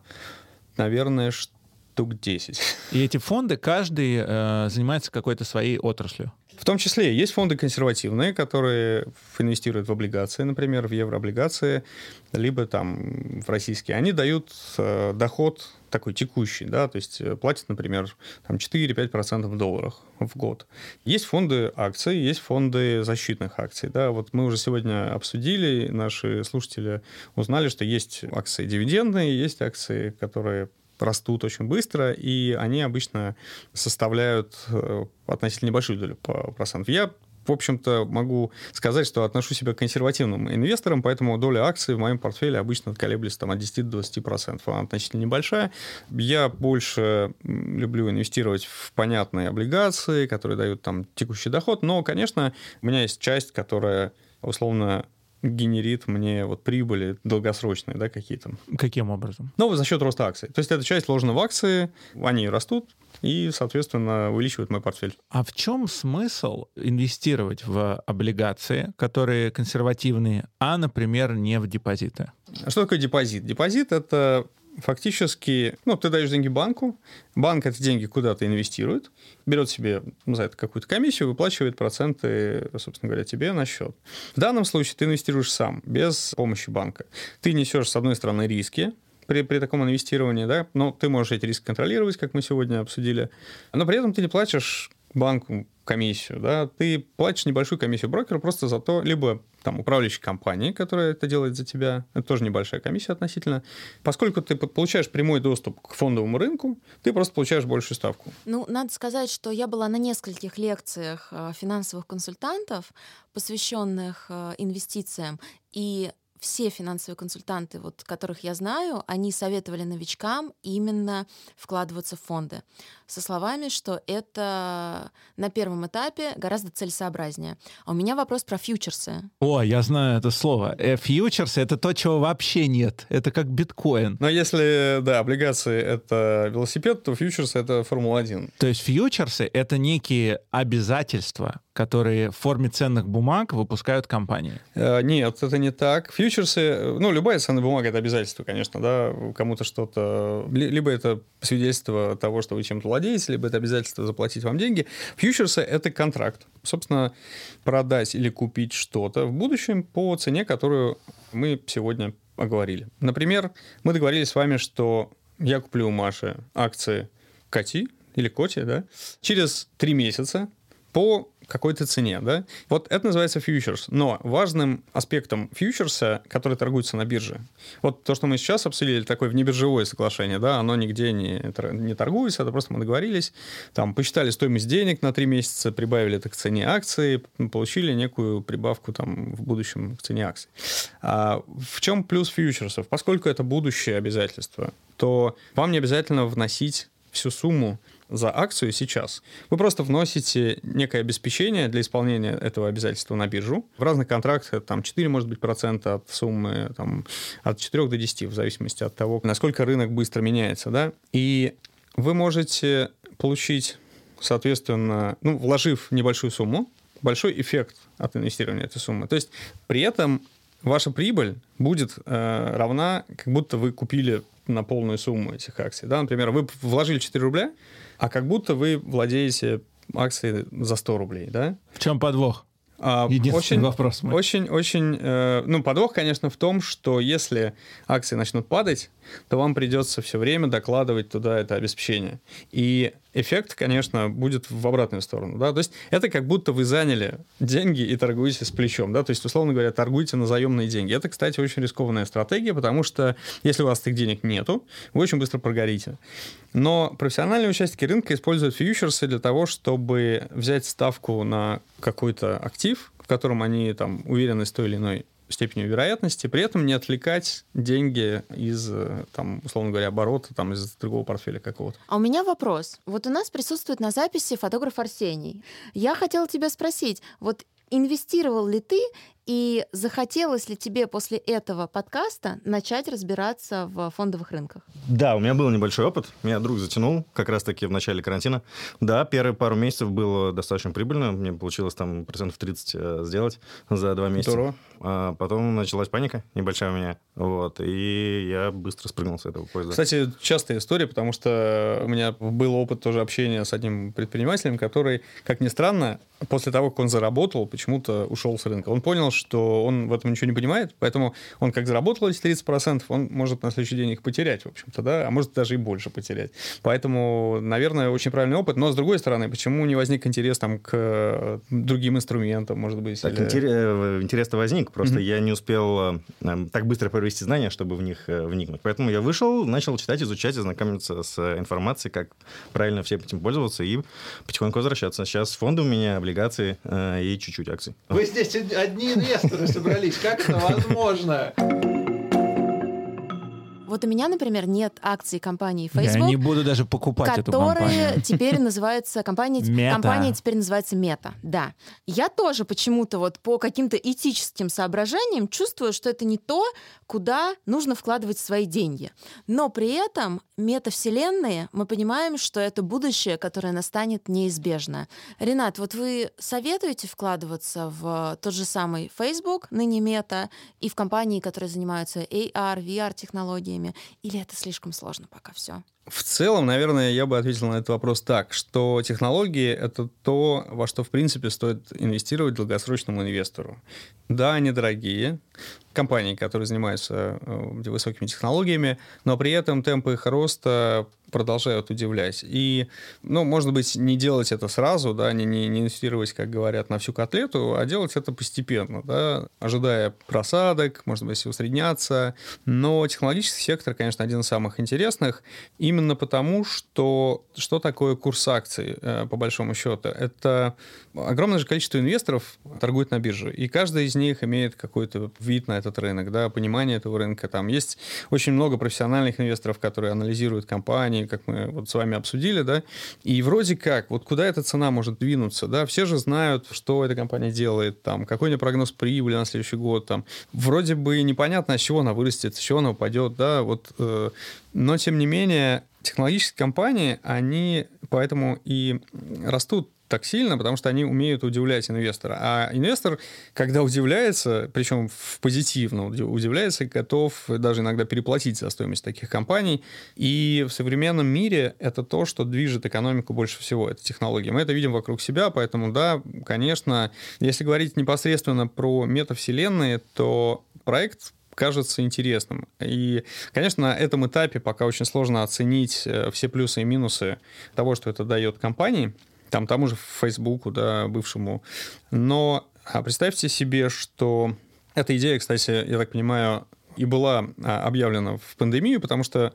наверное, штук 10. И эти фонды, каждый э, занимается какой-то своей отраслью. В том числе есть фонды консервативные, которые инвестируют в облигации, например, в еврооблигации, либо там в российские. Они дают э, доход такой текущий, да, то есть э, платят, например, там 4-5% в долларах в год. Есть фонды акций, есть фонды защитных акций, да, вот мы уже сегодня обсудили, наши слушатели узнали, что есть акции дивидендные, есть акции, которые растут очень быстро, и они обычно составляют э, относительно небольшую долю по процентов. Я в общем-то, могу сказать, что отношу себя к консервативным инвесторам, поэтому доля акций в моем портфеле обычно колеблется там, от 10 до 20%. Она относительно небольшая. Я больше люблю инвестировать в понятные облигации, которые дают там текущий доход, но, конечно, у меня есть часть, которая условно генерит мне вот прибыли долгосрочные, да, какие-то. Каким образом? Но за счет роста акций. То есть эта часть вложена в акции, они растут и, соответственно, увеличивают мой портфель. А в чем смысл инвестировать в облигации, которые консервативные, а, например, не в депозиты? А Что такое депозит? Депозит — это фактически, ну, ты даешь деньги банку, банк эти деньги куда-то инвестирует, берет себе за это какую-то комиссию, выплачивает проценты, собственно говоря, тебе на счет. В данном случае ты инвестируешь сам, без помощи банка. Ты несешь, с одной стороны, риски, при, при таком инвестировании, да, но ты можешь эти риски контролировать, как мы сегодня обсудили, но при этом ты не платишь банку комиссию, да, ты платишь небольшую комиссию брокеру просто за то, либо там управляющей компании, которая это делает за тебя, это тоже небольшая комиссия относительно. Поскольку ты получаешь прямой доступ к фондовому рынку, ты просто получаешь большую ставку. Ну, надо сказать, что я была на нескольких лекциях э, финансовых консультантов, посвященных э, инвестициям, и все финансовые консультанты, вот, которых я знаю, они советовали новичкам именно вкладываться в фонды со словами, что это на первом этапе гораздо целесообразнее. А у меня вопрос про фьючерсы. О, я знаю это слово. Э, Фьючерсы — это то, чего вообще нет. Это как биткоин. Но если, да, облигации — это велосипед, то фьючерс — это Формула-1. То есть фьючерсы — это некие обязательства, которые в форме ценных бумаг выпускают компании. Э, Нет, это не так. Фьючерсы, э, ну, любая ценная бумага — это обязательство, конечно, да, кому-то что-то... ли- Либо это свидетельство того, что вы чем-то владеете, либо это обязательство заплатить вам деньги. Фьючерсы — это контракт. Собственно, продать или купить что-то в будущем по цене, которую мы сегодня оговорили. Например, мы договорились с вами, что я куплю у Маши акции Кати или Коти, да, через три месяца по какой-то цене, да? Вот это называется фьючерс. Но важным аспектом фьючерса, который торгуется на бирже, вот то, что мы сейчас обсудили, такое внебиржевое соглашение, да, оно нигде не, не торгуется, это просто мы договорились, там, посчитали стоимость денег на три месяца, прибавили это к цене акции, получили некую прибавку там в будущем к цене акций. А в чем плюс фьючерсов? Поскольку это будущее обязательство, то вам не обязательно вносить всю сумму за акцию сейчас. Вы просто вносите некое обеспечение для исполнения этого обязательства на биржу. В разных контрактах там 4, может быть, процента от суммы, там, от 4 до 10, в зависимости от того, насколько рынок быстро меняется, да. И вы можете получить, соответственно, ну, вложив небольшую сумму, большой эффект от инвестирования этой суммы. То есть при этом ваша прибыль будет э, равна, как будто вы купили на полную сумму этих акций. Да? Например, вы вложили 4 рубля, а как будто вы владеете акцией за 100 рублей. Да? В чем подвох? А, очень, вопрос. Мой. Очень, очень, э, ну, подвох, конечно, в том, что если акции начнут падать, то вам придется все время докладывать туда это обеспечение. И эффект, конечно, будет в обратную сторону. Да? То есть это как будто вы заняли деньги и торгуете с плечом. Да? То есть, условно говоря, торгуете на заемные деньги. Это, кстати, очень рискованная стратегия, потому что если у вас этих денег нету, вы очень быстро прогорите. Но профессиональные участники рынка используют фьючерсы для того, чтобы взять ставку на какой-то актив, в котором они там уверены с той или иной степенью вероятности, при этом не отвлекать деньги из, там, условно говоря, оборота, там, из другого портфеля какого-то. А у меня вопрос. Вот у нас присутствует на записи фотограф Арсений. Я хотела тебя спросить, вот инвестировал ли ты и захотелось ли тебе после этого подкаста начать разбираться в фондовых рынках? Да, у меня был небольшой опыт. Меня друг затянул как раз-таки в начале карантина. Да, первые пару месяцев было достаточно прибыльно. Мне получилось там процентов 30 э, сделать за два месяца. Здорово. А потом началась паника небольшая у меня. Вот, и я быстро спрыгнул с этого поезда. Кстати, частая история, потому что у меня был опыт тоже общения с одним предпринимателем, который, как ни странно, после того, как он заработал, почему-то ушел с рынка. Он понял, что он в этом ничего не понимает, поэтому он как заработал эти 30%, он может на следующий день их потерять, в общем-то, да, а может даже и больше потерять. Поэтому, наверное, очень правильный опыт. Но, с другой стороны, почему не возник интерес там к э, другим инструментам, может быть? Так, или... Э, интерес-то возник, просто mm-hmm. я не успел э, так быстро провести знания, чтобы в них вникнуть. Поэтому я вышел, начал читать, изучать, ознакомиться с информацией, как правильно всем этим пользоваться, и потихоньку возвращаться. Сейчас фонды у меня, облигации и чуть-чуть акций. Вы здесь одни инвесторы собрались. Как это возможно? Вот у меня, например, нет акций компании Facebook. Я не буду даже покупать эту компанию. Которые теперь называются... Компания, Meta. компания теперь называется Мета. Да. Я тоже почему-то вот по каким-то этическим соображениям чувствую, что это не то, куда нужно вкладывать свои деньги. Но при этом метавселенные, мы понимаем, что это будущее, которое настанет неизбежно. Ренат, вот вы советуете вкладываться в тот же самый Facebook, ныне Мета, и в компании, которые занимаются AR, VR-технологиями, технологиями, или это слишком сложно пока все? В целом, наверное, я бы ответил на этот вопрос так, что технологии — это то, во что, в принципе, стоит инвестировать долгосрочному инвестору. Да, они дорогие, компании, которые занимаются э, высокими технологиями, но при этом темпы их роста продолжают удивлять. И, ну, может быть, не делать это сразу, да, не, не, не инвестировать, как говорят, на всю котлету, а делать это постепенно, да, ожидая просадок, может быть, усредняться. Но технологический сектор, конечно, один из самых интересных, именно потому, что что такое курс акций, э, по большому счету? Это огромное же количество инвесторов торгует на бирже, и каждый из них имеет какой-то вид на этот рынок, да, понимание этого рынка. Там есть очень много профессиональных инвесторов, которые анализируют компании, компании, как мы вот с вами обсудили, да, и вроде как, вот куда эта цена может двинуться, да, все же знают, что эта компания делает, там, какой у нее прогноз прибыли на следующий год, там, вроде бы непонятно, с чего она вырастет, с чего она упадет, да, вот, э, но тем не менее технологические компании, они поэтому и растут так сильно, потому что они умеют удивлять инвестора. А инвестор, когда удивляется, причем в позитивно удивляется, готов даже иногда переплатить за стоимость таких компаний. И в современном мире это то, что движет экономику больше всего, это технологии. Мы это видим вокруг себя, поэтому да, конечно, если говорить непосредственно про метавселенные, то проект кажется интересным. И, конечно, на этом этапе пока очень сложно оценить э, все плюсы и минусы того, что это дает компании, там тому же Фейсбуку, да, бывшему. Но а представьте себе, что эта идея, кстати, я так понимаю, и была а, объявлена в пандемию, потому что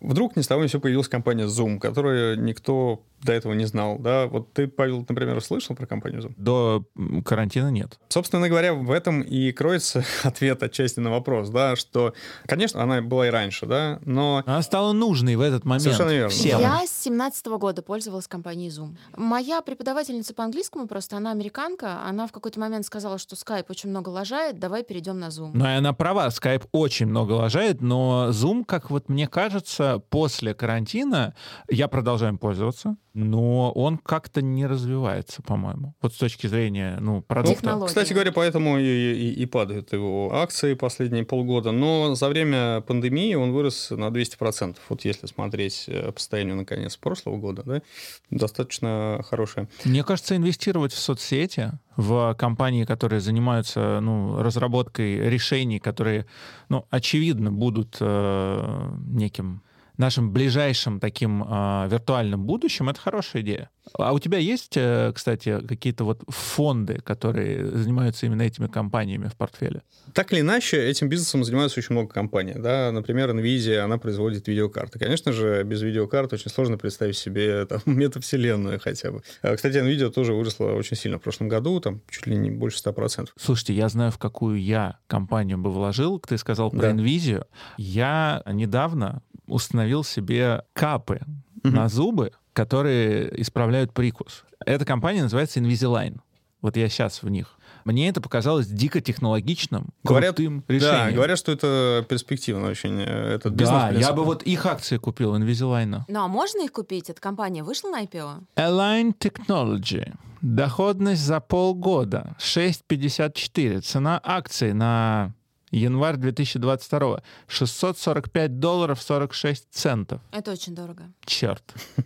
вдруг ни с того ни все появилась компания Zoom, которую никто до этого не знал, да? Вот ты, Павел, например, слышал про компанию Zoom? До карантина нет. Собственно говоря, в этом и кроется ответ отчасти на вопрос, да, что, конечно, она была и раньше, да, но... Она стала нужной в этот момент. Совершенно верно. Всем. Я с 17 года пользовалась компанией Zoom. Моя преподавательница по английскому просто, она американка, она в какой-то момент сказала, что Skype очень много лажает, давай перейдем на Zoom. Ну, и она права, Skype очень много лажает, но Zoom, как вот мне кажется, после карантина я продолжаю им пользоваться, но он как-то не развивается, по-моему. Вот с точки зрения ну, продукта. Ну, кстати говоря, поэтому и, и, и падают его акции последние полгода. Но за время пандемии он вырос на 200%. Вот если смотреть э, по состоянию на конец прошлого года, да, достаточно хорошее. Мне кажется, инвестировать в соцсети, в компании, которые занимаются ну, разработкой решений, которые, ну, очевидно, будут э, неким нашим ближайшим таким э, виртуальным будущим, это хорошая идея. А у тебя есть, э, кстати, какие-то вот фонды, которые занимаются именно этими компаниями в портфеле? Так или иначе, этим бизнесом занимаются очень много компаний. Да? Например, NVIDIA, она производит видеокарты. Конечно же, без видеокарт очень сложно представить себе там, метавселенную хотя бы. А, кстати, NVIDIA тоже выросла очень сильно в прошлом году, там чуть ли не больше 100%. Слушайте, я знаю, в какую я компанию бы вложил. Ты сказал про да. NVIDIA. Я недавно установил себе капы угу. на зубы, которые исправляют прикус. Эта компания называется Invisalign. Вот я сейчас в них. Мне это показалось дико технологичным, говорят, крутым решением. Да, говорят, что это перспективно очень, э, этот бизнес. Да, я бы вот их акции купил, Invisalign. Ну, а можно их купить? Эта компания вышла на IPO? Align Technology. Доходность за полгода 6,54. Цена акций на Январь 2022. 645 долларов 46 центов. Это очень дорого. Черт.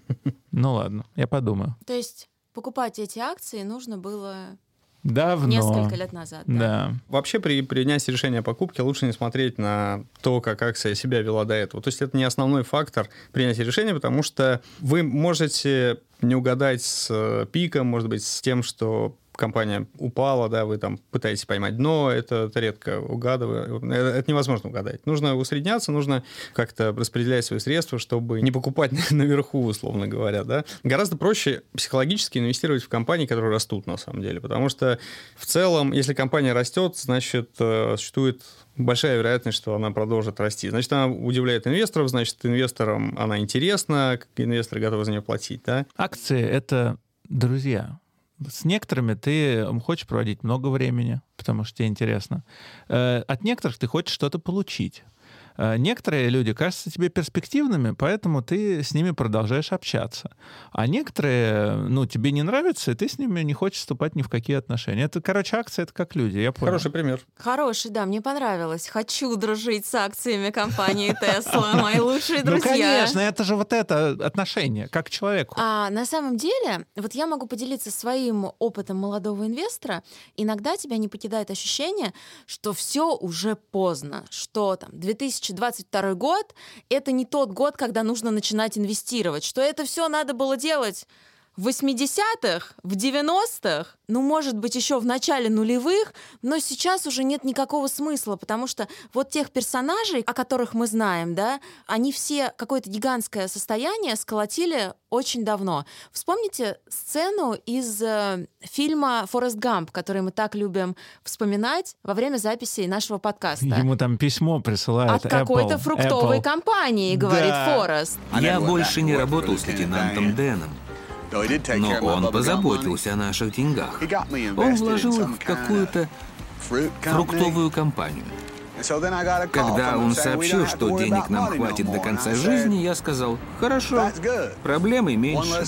Ну ладно, я подумаю. То есть покупать эти акции нужно было Давно. Несколько лет назад. Да. да. Вообще при принятии решения о покупке лучше не смотреть на то, как акция себя вела до этого. То есть это не основной фактор принятия решения, потому что вы можете не угадать с э, пиком, может быть, с тем, что компания упала, да, вы там пытаетесь поймать дно, это, это редко угадываю, это, это невозможно угадать. Нужно усредняться, нужно как-то распределять свои средства, чтобы не покупать наверху, условно говоря, да. Гораздо проще психологически инвестировать в компании, которые растут на самом деле, потому что в целом, если компания растет, значит, э, существует большая вероятность, что она продолжит расти. Значит, она удивляет инвесторов, значит, инвесторам она интересна, инвесторы готовы за нее платить, да? Акции — это друзья. С некоторыми ты хочешь проводить много времени, потому что тебе интересно. Э, от некоторых ты хочешь что-то получить. Э, некоторые люди кажутся тебе перспективными, поэтому ты с ними продолжаешь общаться. А некоторые, ну, тебе не нравятся, и ты с ними не хочешь вступать ни в какие отношения. Это, короче, акции — это как люди, я понял. Хороший пример. Хороший, да, мне понравилось. Хочу дружить с акциями компании Tesla, мои лучшие ну, друзья. Ну, конечно, это же вот это отношение, как к человеку. А на самом деле, вот я могу поделиться своим опытом молодого инвестора. Иногда тебя не покидает ощущение, что все уже поздно, что там 2000 2022 год — это не тот год, когда нужно начинать инвестировать, что это все надо было делать в 80-х, в 90-х, ну, может быть, еще в начале нулевых, но сейчас уже нет никакого смысла, потому что вот тех персонажей, о которых мы знаем, да, они все какое-то гигантское состояние сколотили очень давно. Вспомните сцену из э, фильма «Форест Гамп», который мы так любим вспоминать во время записи нашего подкаста. Ему там письмо присылают. От какой-то фруктовой Apple. компании, говорит да. Форест. Я больше не работал с лейтенантом Дэном. Но он позаботился о наших деньгах. Он вложил их в какую-то фруктовую компанию. Когда он сообщил, что денег нам хватит до конца жизни, я сказал, хорошо, проблемы меньше.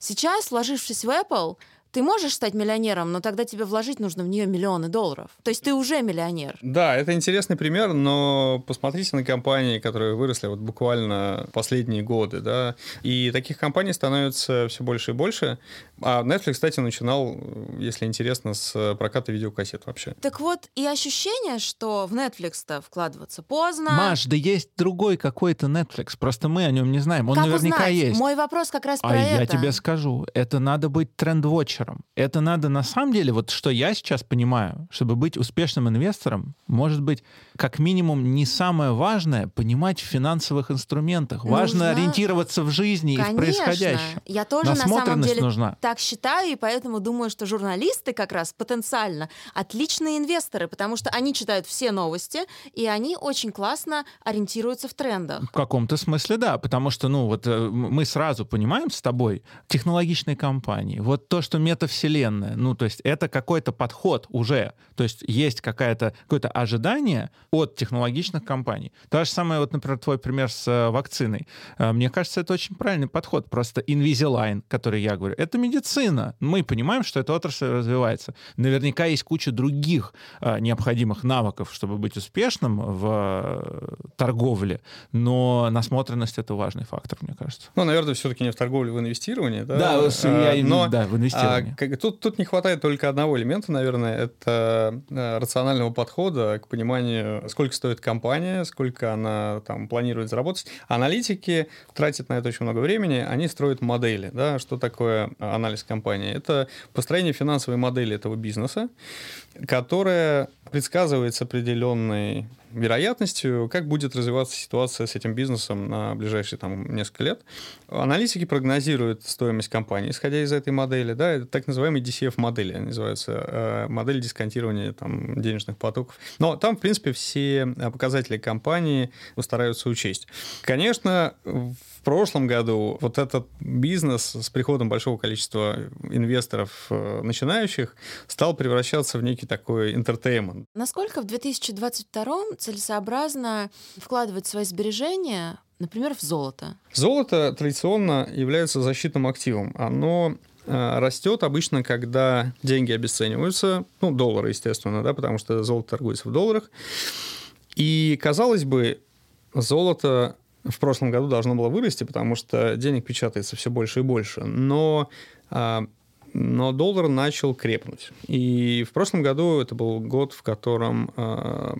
Сейчас, вложившись в Apple, ты можешь стать миллионером, но тогда тебе вложить нужно в нее миллионы долларов. То есть ты уже миллионер. Да, это интересный пример, но посмотрите на компании, которые выросли вот буквально последние годы, да, и таких компаний становится все больше и больше. А Netflix, кстати, начинал, если интересно, с проката видеокассет вообще. Так вот, и ощущение, что в Netflix-то вкладываться поздно. Маш, да есть другой какой-то Netflix, просто мы о нем не знаем. Он как наверняка узнать? есть. Мой вопрос как раз А про я это. тебе скажу, это надо быть тренд-вотчером. Это надо на самом деле, вот что я сейчас понимаю, чтобы быть успешным инвестором, может быть, как минимум, не самое важное понимать в финансовых инструментах. Важно Нужно- ориентироваться в жизни и в Конечно. происходящем. Я тоже на самом деле нужна. так считаю, и поэтому думаю, что журналисты как раз потенциально отличные инвесторы, потому что они читают все новости, и они очень классно ориентируются в трендах. В каком-то смысле, да, потому что, ну, вот э, мы сразу понимаем с тобой технологичные компании, вот то, что метавселенная, ну, то есть это какой-то подход уже, то есть есть какая-то, какое-то ожидание от технологичных компаний. То же самое, вот, например, твой пример с э, вакциной. Э, Мне кажется, это очень правильный подход. Просто Invisalign, который я говорю, это медицина. Мы понимаем, что эта отрасль развивается. Наверняка есть куча других э, необходимых навыков, чтобы быть успешным в торговле, но насмотренность — это важный фактор, мне кажется. Ну, наверное, все-таки не в торговле, в инвестировании, да? Да, я А, но да, в инвестировании. Тут, тут не хватает только одного элемента, наверное, это э, рационального подхода к пониманию, сколько стоит компания, сколько она там планирует заработать. Аналитики тратят на это очень много времени, они строят модели, да, что такое анализ компании? Это построение финансовой модели этого бизнеса, которая предсказывает с определенной вероятностью, как будет развиваться ситуация с этим бизнесом на ближайшие там, несколько лет. Аналитики прогнозируют стоимость компании, исходя из этой модели. Да, это так называемые DCF-модели, они называются, э, модель дисконтирования там, денежных потоков. Но там, в принципе, все показатели компании стараются учесть. Конечно, в прошлом году вот этот бизнес с приходом большого количества инвесторов э, начинающих стал превращаться в некий такой интертеймент. Насколько в 2022 целесообразно вкладывать свои сбережения, например, в золото? Золото традиционно является защитным активом. Оно э, растет обычно, когда деньги обесцениваются, ну, доллары, естественно, да, потому что золото торгуется в долларах. И, казалось бы, золото в прошлом году должно было вырасти, потому что денег печатается все больше и больше. Но а, но доллар начал крепнуть. И в прошлом году это был год, в котором э,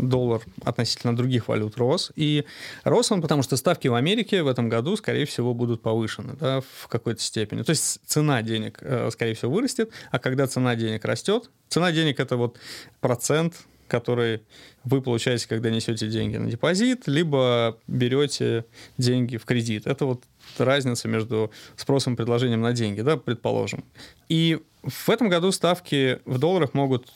доллар относительно других валют рос. И рос он, потому что ставки в Америке в этом году, скорее всего, будут повышены да, в какой-то степени. То есть цена денег, э, скорее всего, вырастет, а когда цена денег растет, цена денег это вот процент который вы получаете, когда несете деньги на депозит, либо берете деньги в кредит. Это вот разница между спросом и предложением на деньги, да, предположим. И в этом году ставки в долларах могут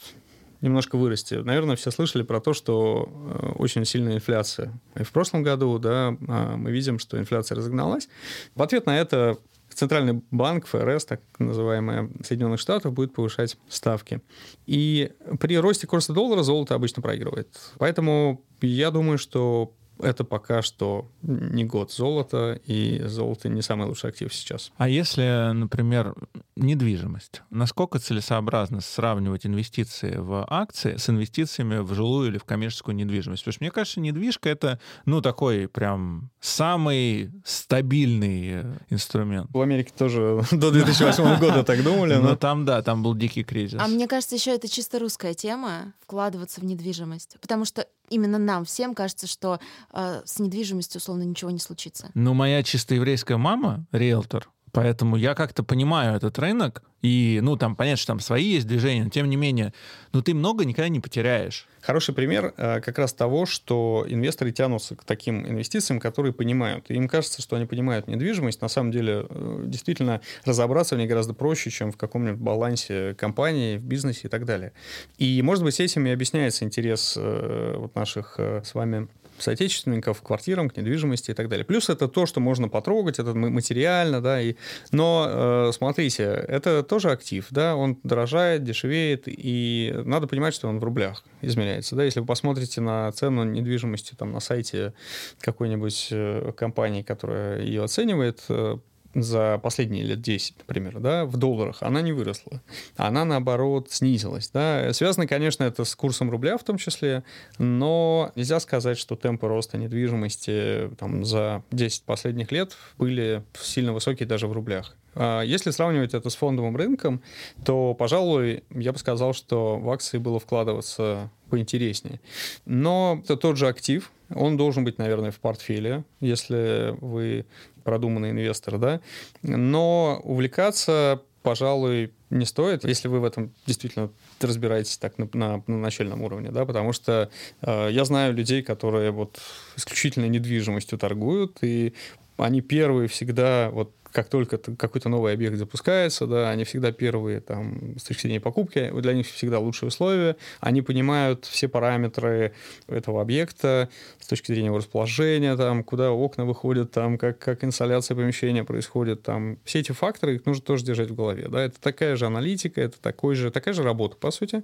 немножко вырасти. Наверное, все слышали про то, что э, очень сильная инфляция. И в прошлом году, да, э, мы видим, что инфляция разогналась. В ответ на это Центральный банк, ФРС, так называемая, Соединенных Штатов, будет повышать ставки. И при росте курса доллара золото обычно проигрывает. Поэтому я думаю, что это пока что не год золота, и золото не самый лучший актив сейчас. А если, например, недвижимость, насколько целесообразно сравнивать инвестиции в акции с инвестициями в жилую или в коммерческую недвижимость? Потому что мне кажется, недвижка — это, ну, такой прям самый стабильный инструмент. В Америке тоже до 2008 года так думали, Но но там, да, там был дикий кризис. А мне кажется, еще это чисто русская тема вкладываться в недвижимость. Потому что именно нам всем кажется, что э, с недвижимостью условно ничего не случится. Ну, моя чисто еврейская мама — риэлтор, поэтому я как-то понимаю этот рынок, и, ну, там, понятно, что там свои есть движения, но тем не менее, ну, ты много никогда не потеряешь. Хороший пример э, как раз того, что инвесторы тянутся к таким инвестициям, которые понимают. И им кажется, что они понимают недвижимость. На самом деле, э, действительно, разобраться в ней гораздо проще, чем в каком-нибудь балансе компании, в бизнесе и так далее. И, может быть, этим и объясняется интерес э, вот наших э, с вами соотечественников к квартирам, к недвижимости и так далее. Плюс это то, что можно потрогать, это материально, да, и... но э, смотрите, это тоже актив, да, он дорожает, дешевеет, и надо понимать, что он в рублях измеряется, да, если вы посмотрите на цену недвижимости там на сайте какой-нибудь э, компании, которая ее оценивает, э, за последние лет 10, например, да, в долларах, она не выросла. Она, наоборот, снизилась. Да. Связано, конечно, это с курсом рубля в том числе, но нельзя сказать, что темпы роста недвижимости там, за 10 последних лет были сильно высокие даже в рублях. А если сравнивать это с фондовым рынком, то, пожалуй, я бы сказал, что в акции было вкладываться поинтереснее. Но это тот же актив, он должен быть, наверное, в портфеле, если вы продуманный инвестор, да. Но увлекаться, пожалуй, не стоит, если вы в этом действительно разбираетесь так на, на, на начальном уровне, да, потому что э, я знаю людей, которые вот исключительно недвижимостью торгуют, и они первые всегда вот как только какой-то новый объект запускается, да, они всегда первые там, с точки зрения покупки, для них всегда лучшие условия, они понимают все параметры этого объекта с точки зрения его расположения, там, куда окна выходят, там, как, как инсоляция помещения происходит, там, все эти факторы их нужно тоже держать в голове, да, это такая же аналитика, это такой же, такая же работа, по сути,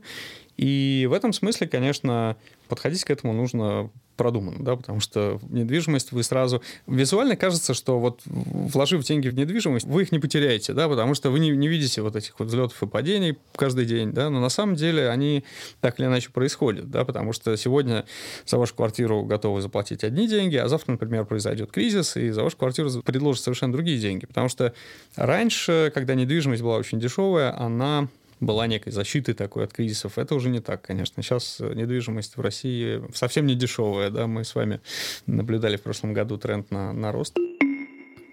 и в этом смысле, конечно, подходить к этому нужно продуманно, да, потому что недвижимость вы сразу... Визуально кажется, что вот вложив деньги в недвижимость, вы их не потеряете, да, потому что вы не, не видите вот этих вот взлетов и падений каждый день, да, но на самом деле они так или иначе происходят, да, потому что сегодня за вашу квартиру готовы заплатить одни деньги, а завтра, например, произойдет кризис, и за вашу квартиру предложат совершенно другие деньги, потому что раньше, когда недвижимость была очень дешевая, она была некой защитой такой от кризисов. Это уже не так, конечно. Сейчас э, недвижимость в России совсем не дешевая. Да? Мы с вами наблюдали в прошлом году тренд на, на рост.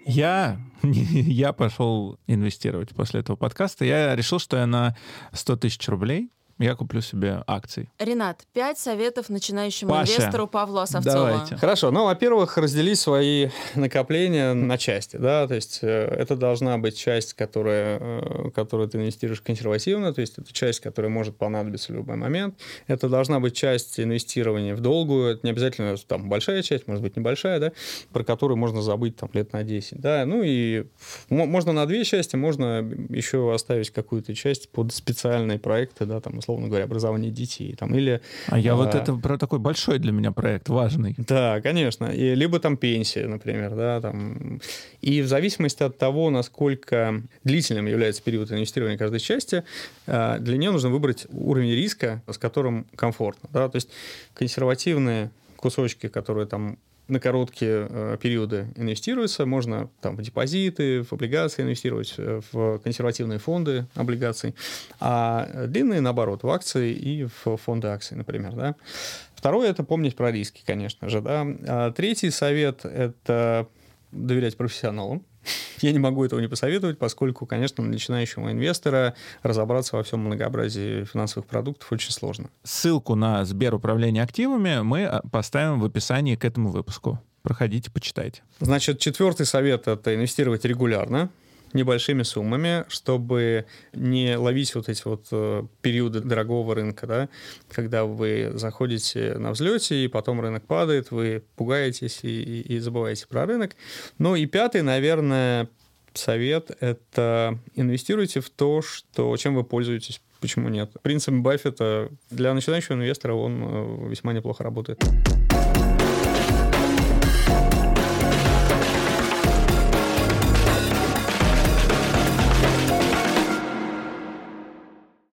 Я, я пошел инвестировать после этого подкаста. Я решил, что я на 100 тысяч рублей я куплю себе акций. Ренат, пять советов начинающему Паша, инвестору Павлу Осовцову. Давайте. Хорошо. Ну, во-первых, раздели свои накопления на части. Да? То есть э, это должна быть часть, которая, э, которую ты инвестируешь консервативно, то есть это часть, которая может понадобиться в любой момент. Это должна быть часть инвестирования в долгую. Это не обязательно там большая часть, может быть небольшая, да, про которую можно забыть там лет на 10. Да? Ну и можно на две части, можно еще оставить какую-то часть под специальные проекты, да, там, условно говоря, образование детей. Там, или, а я а, вот это про такой большой для меня проект, важный. Да, конечно. И, либо там пенсия, например. Да, там. И в зависимости от того, насколько длительным является период инвестирования каждой части, а, для нее нужно выбрать уровень риска, с которым комфортно. Да? То есть консервативные кусочки, которые там на короткие э, периоды инвестируется. Можно там в депозиты, в облигации инвестировать, э, в консервативные фонды облигаций. А длинные, наоборот, в акции и в фонды акций, например. Да? Второе – это помнить про риски, конечно же. Да? А третий совет – это доверять профессионалам. Я не могу этого не посоветовать, поскольку, конечно, начинающему инвестора разобраться во всем многообразии финансовых продуктов очень сложно. Ссылку на Сбер управление активами мы а, поставим в описании к этому выпуску. Проходите, почитайте. Значит, четвертый совет – это инвестировать регулярно небольшими суммами, чтобы не ловить вот эти вот э, периоды дорогого рынка, да, когда вы заходите на взлете, и потом рынок падает, вы пугаетесь и, и, забываете про рынок. Ну и пятый, наверное, совет — это инвестируйте в то, что, чем вы пользуетесь. Почему нет? Принцип Баффета для начинающего инвестора он э, весьма неплохо работает.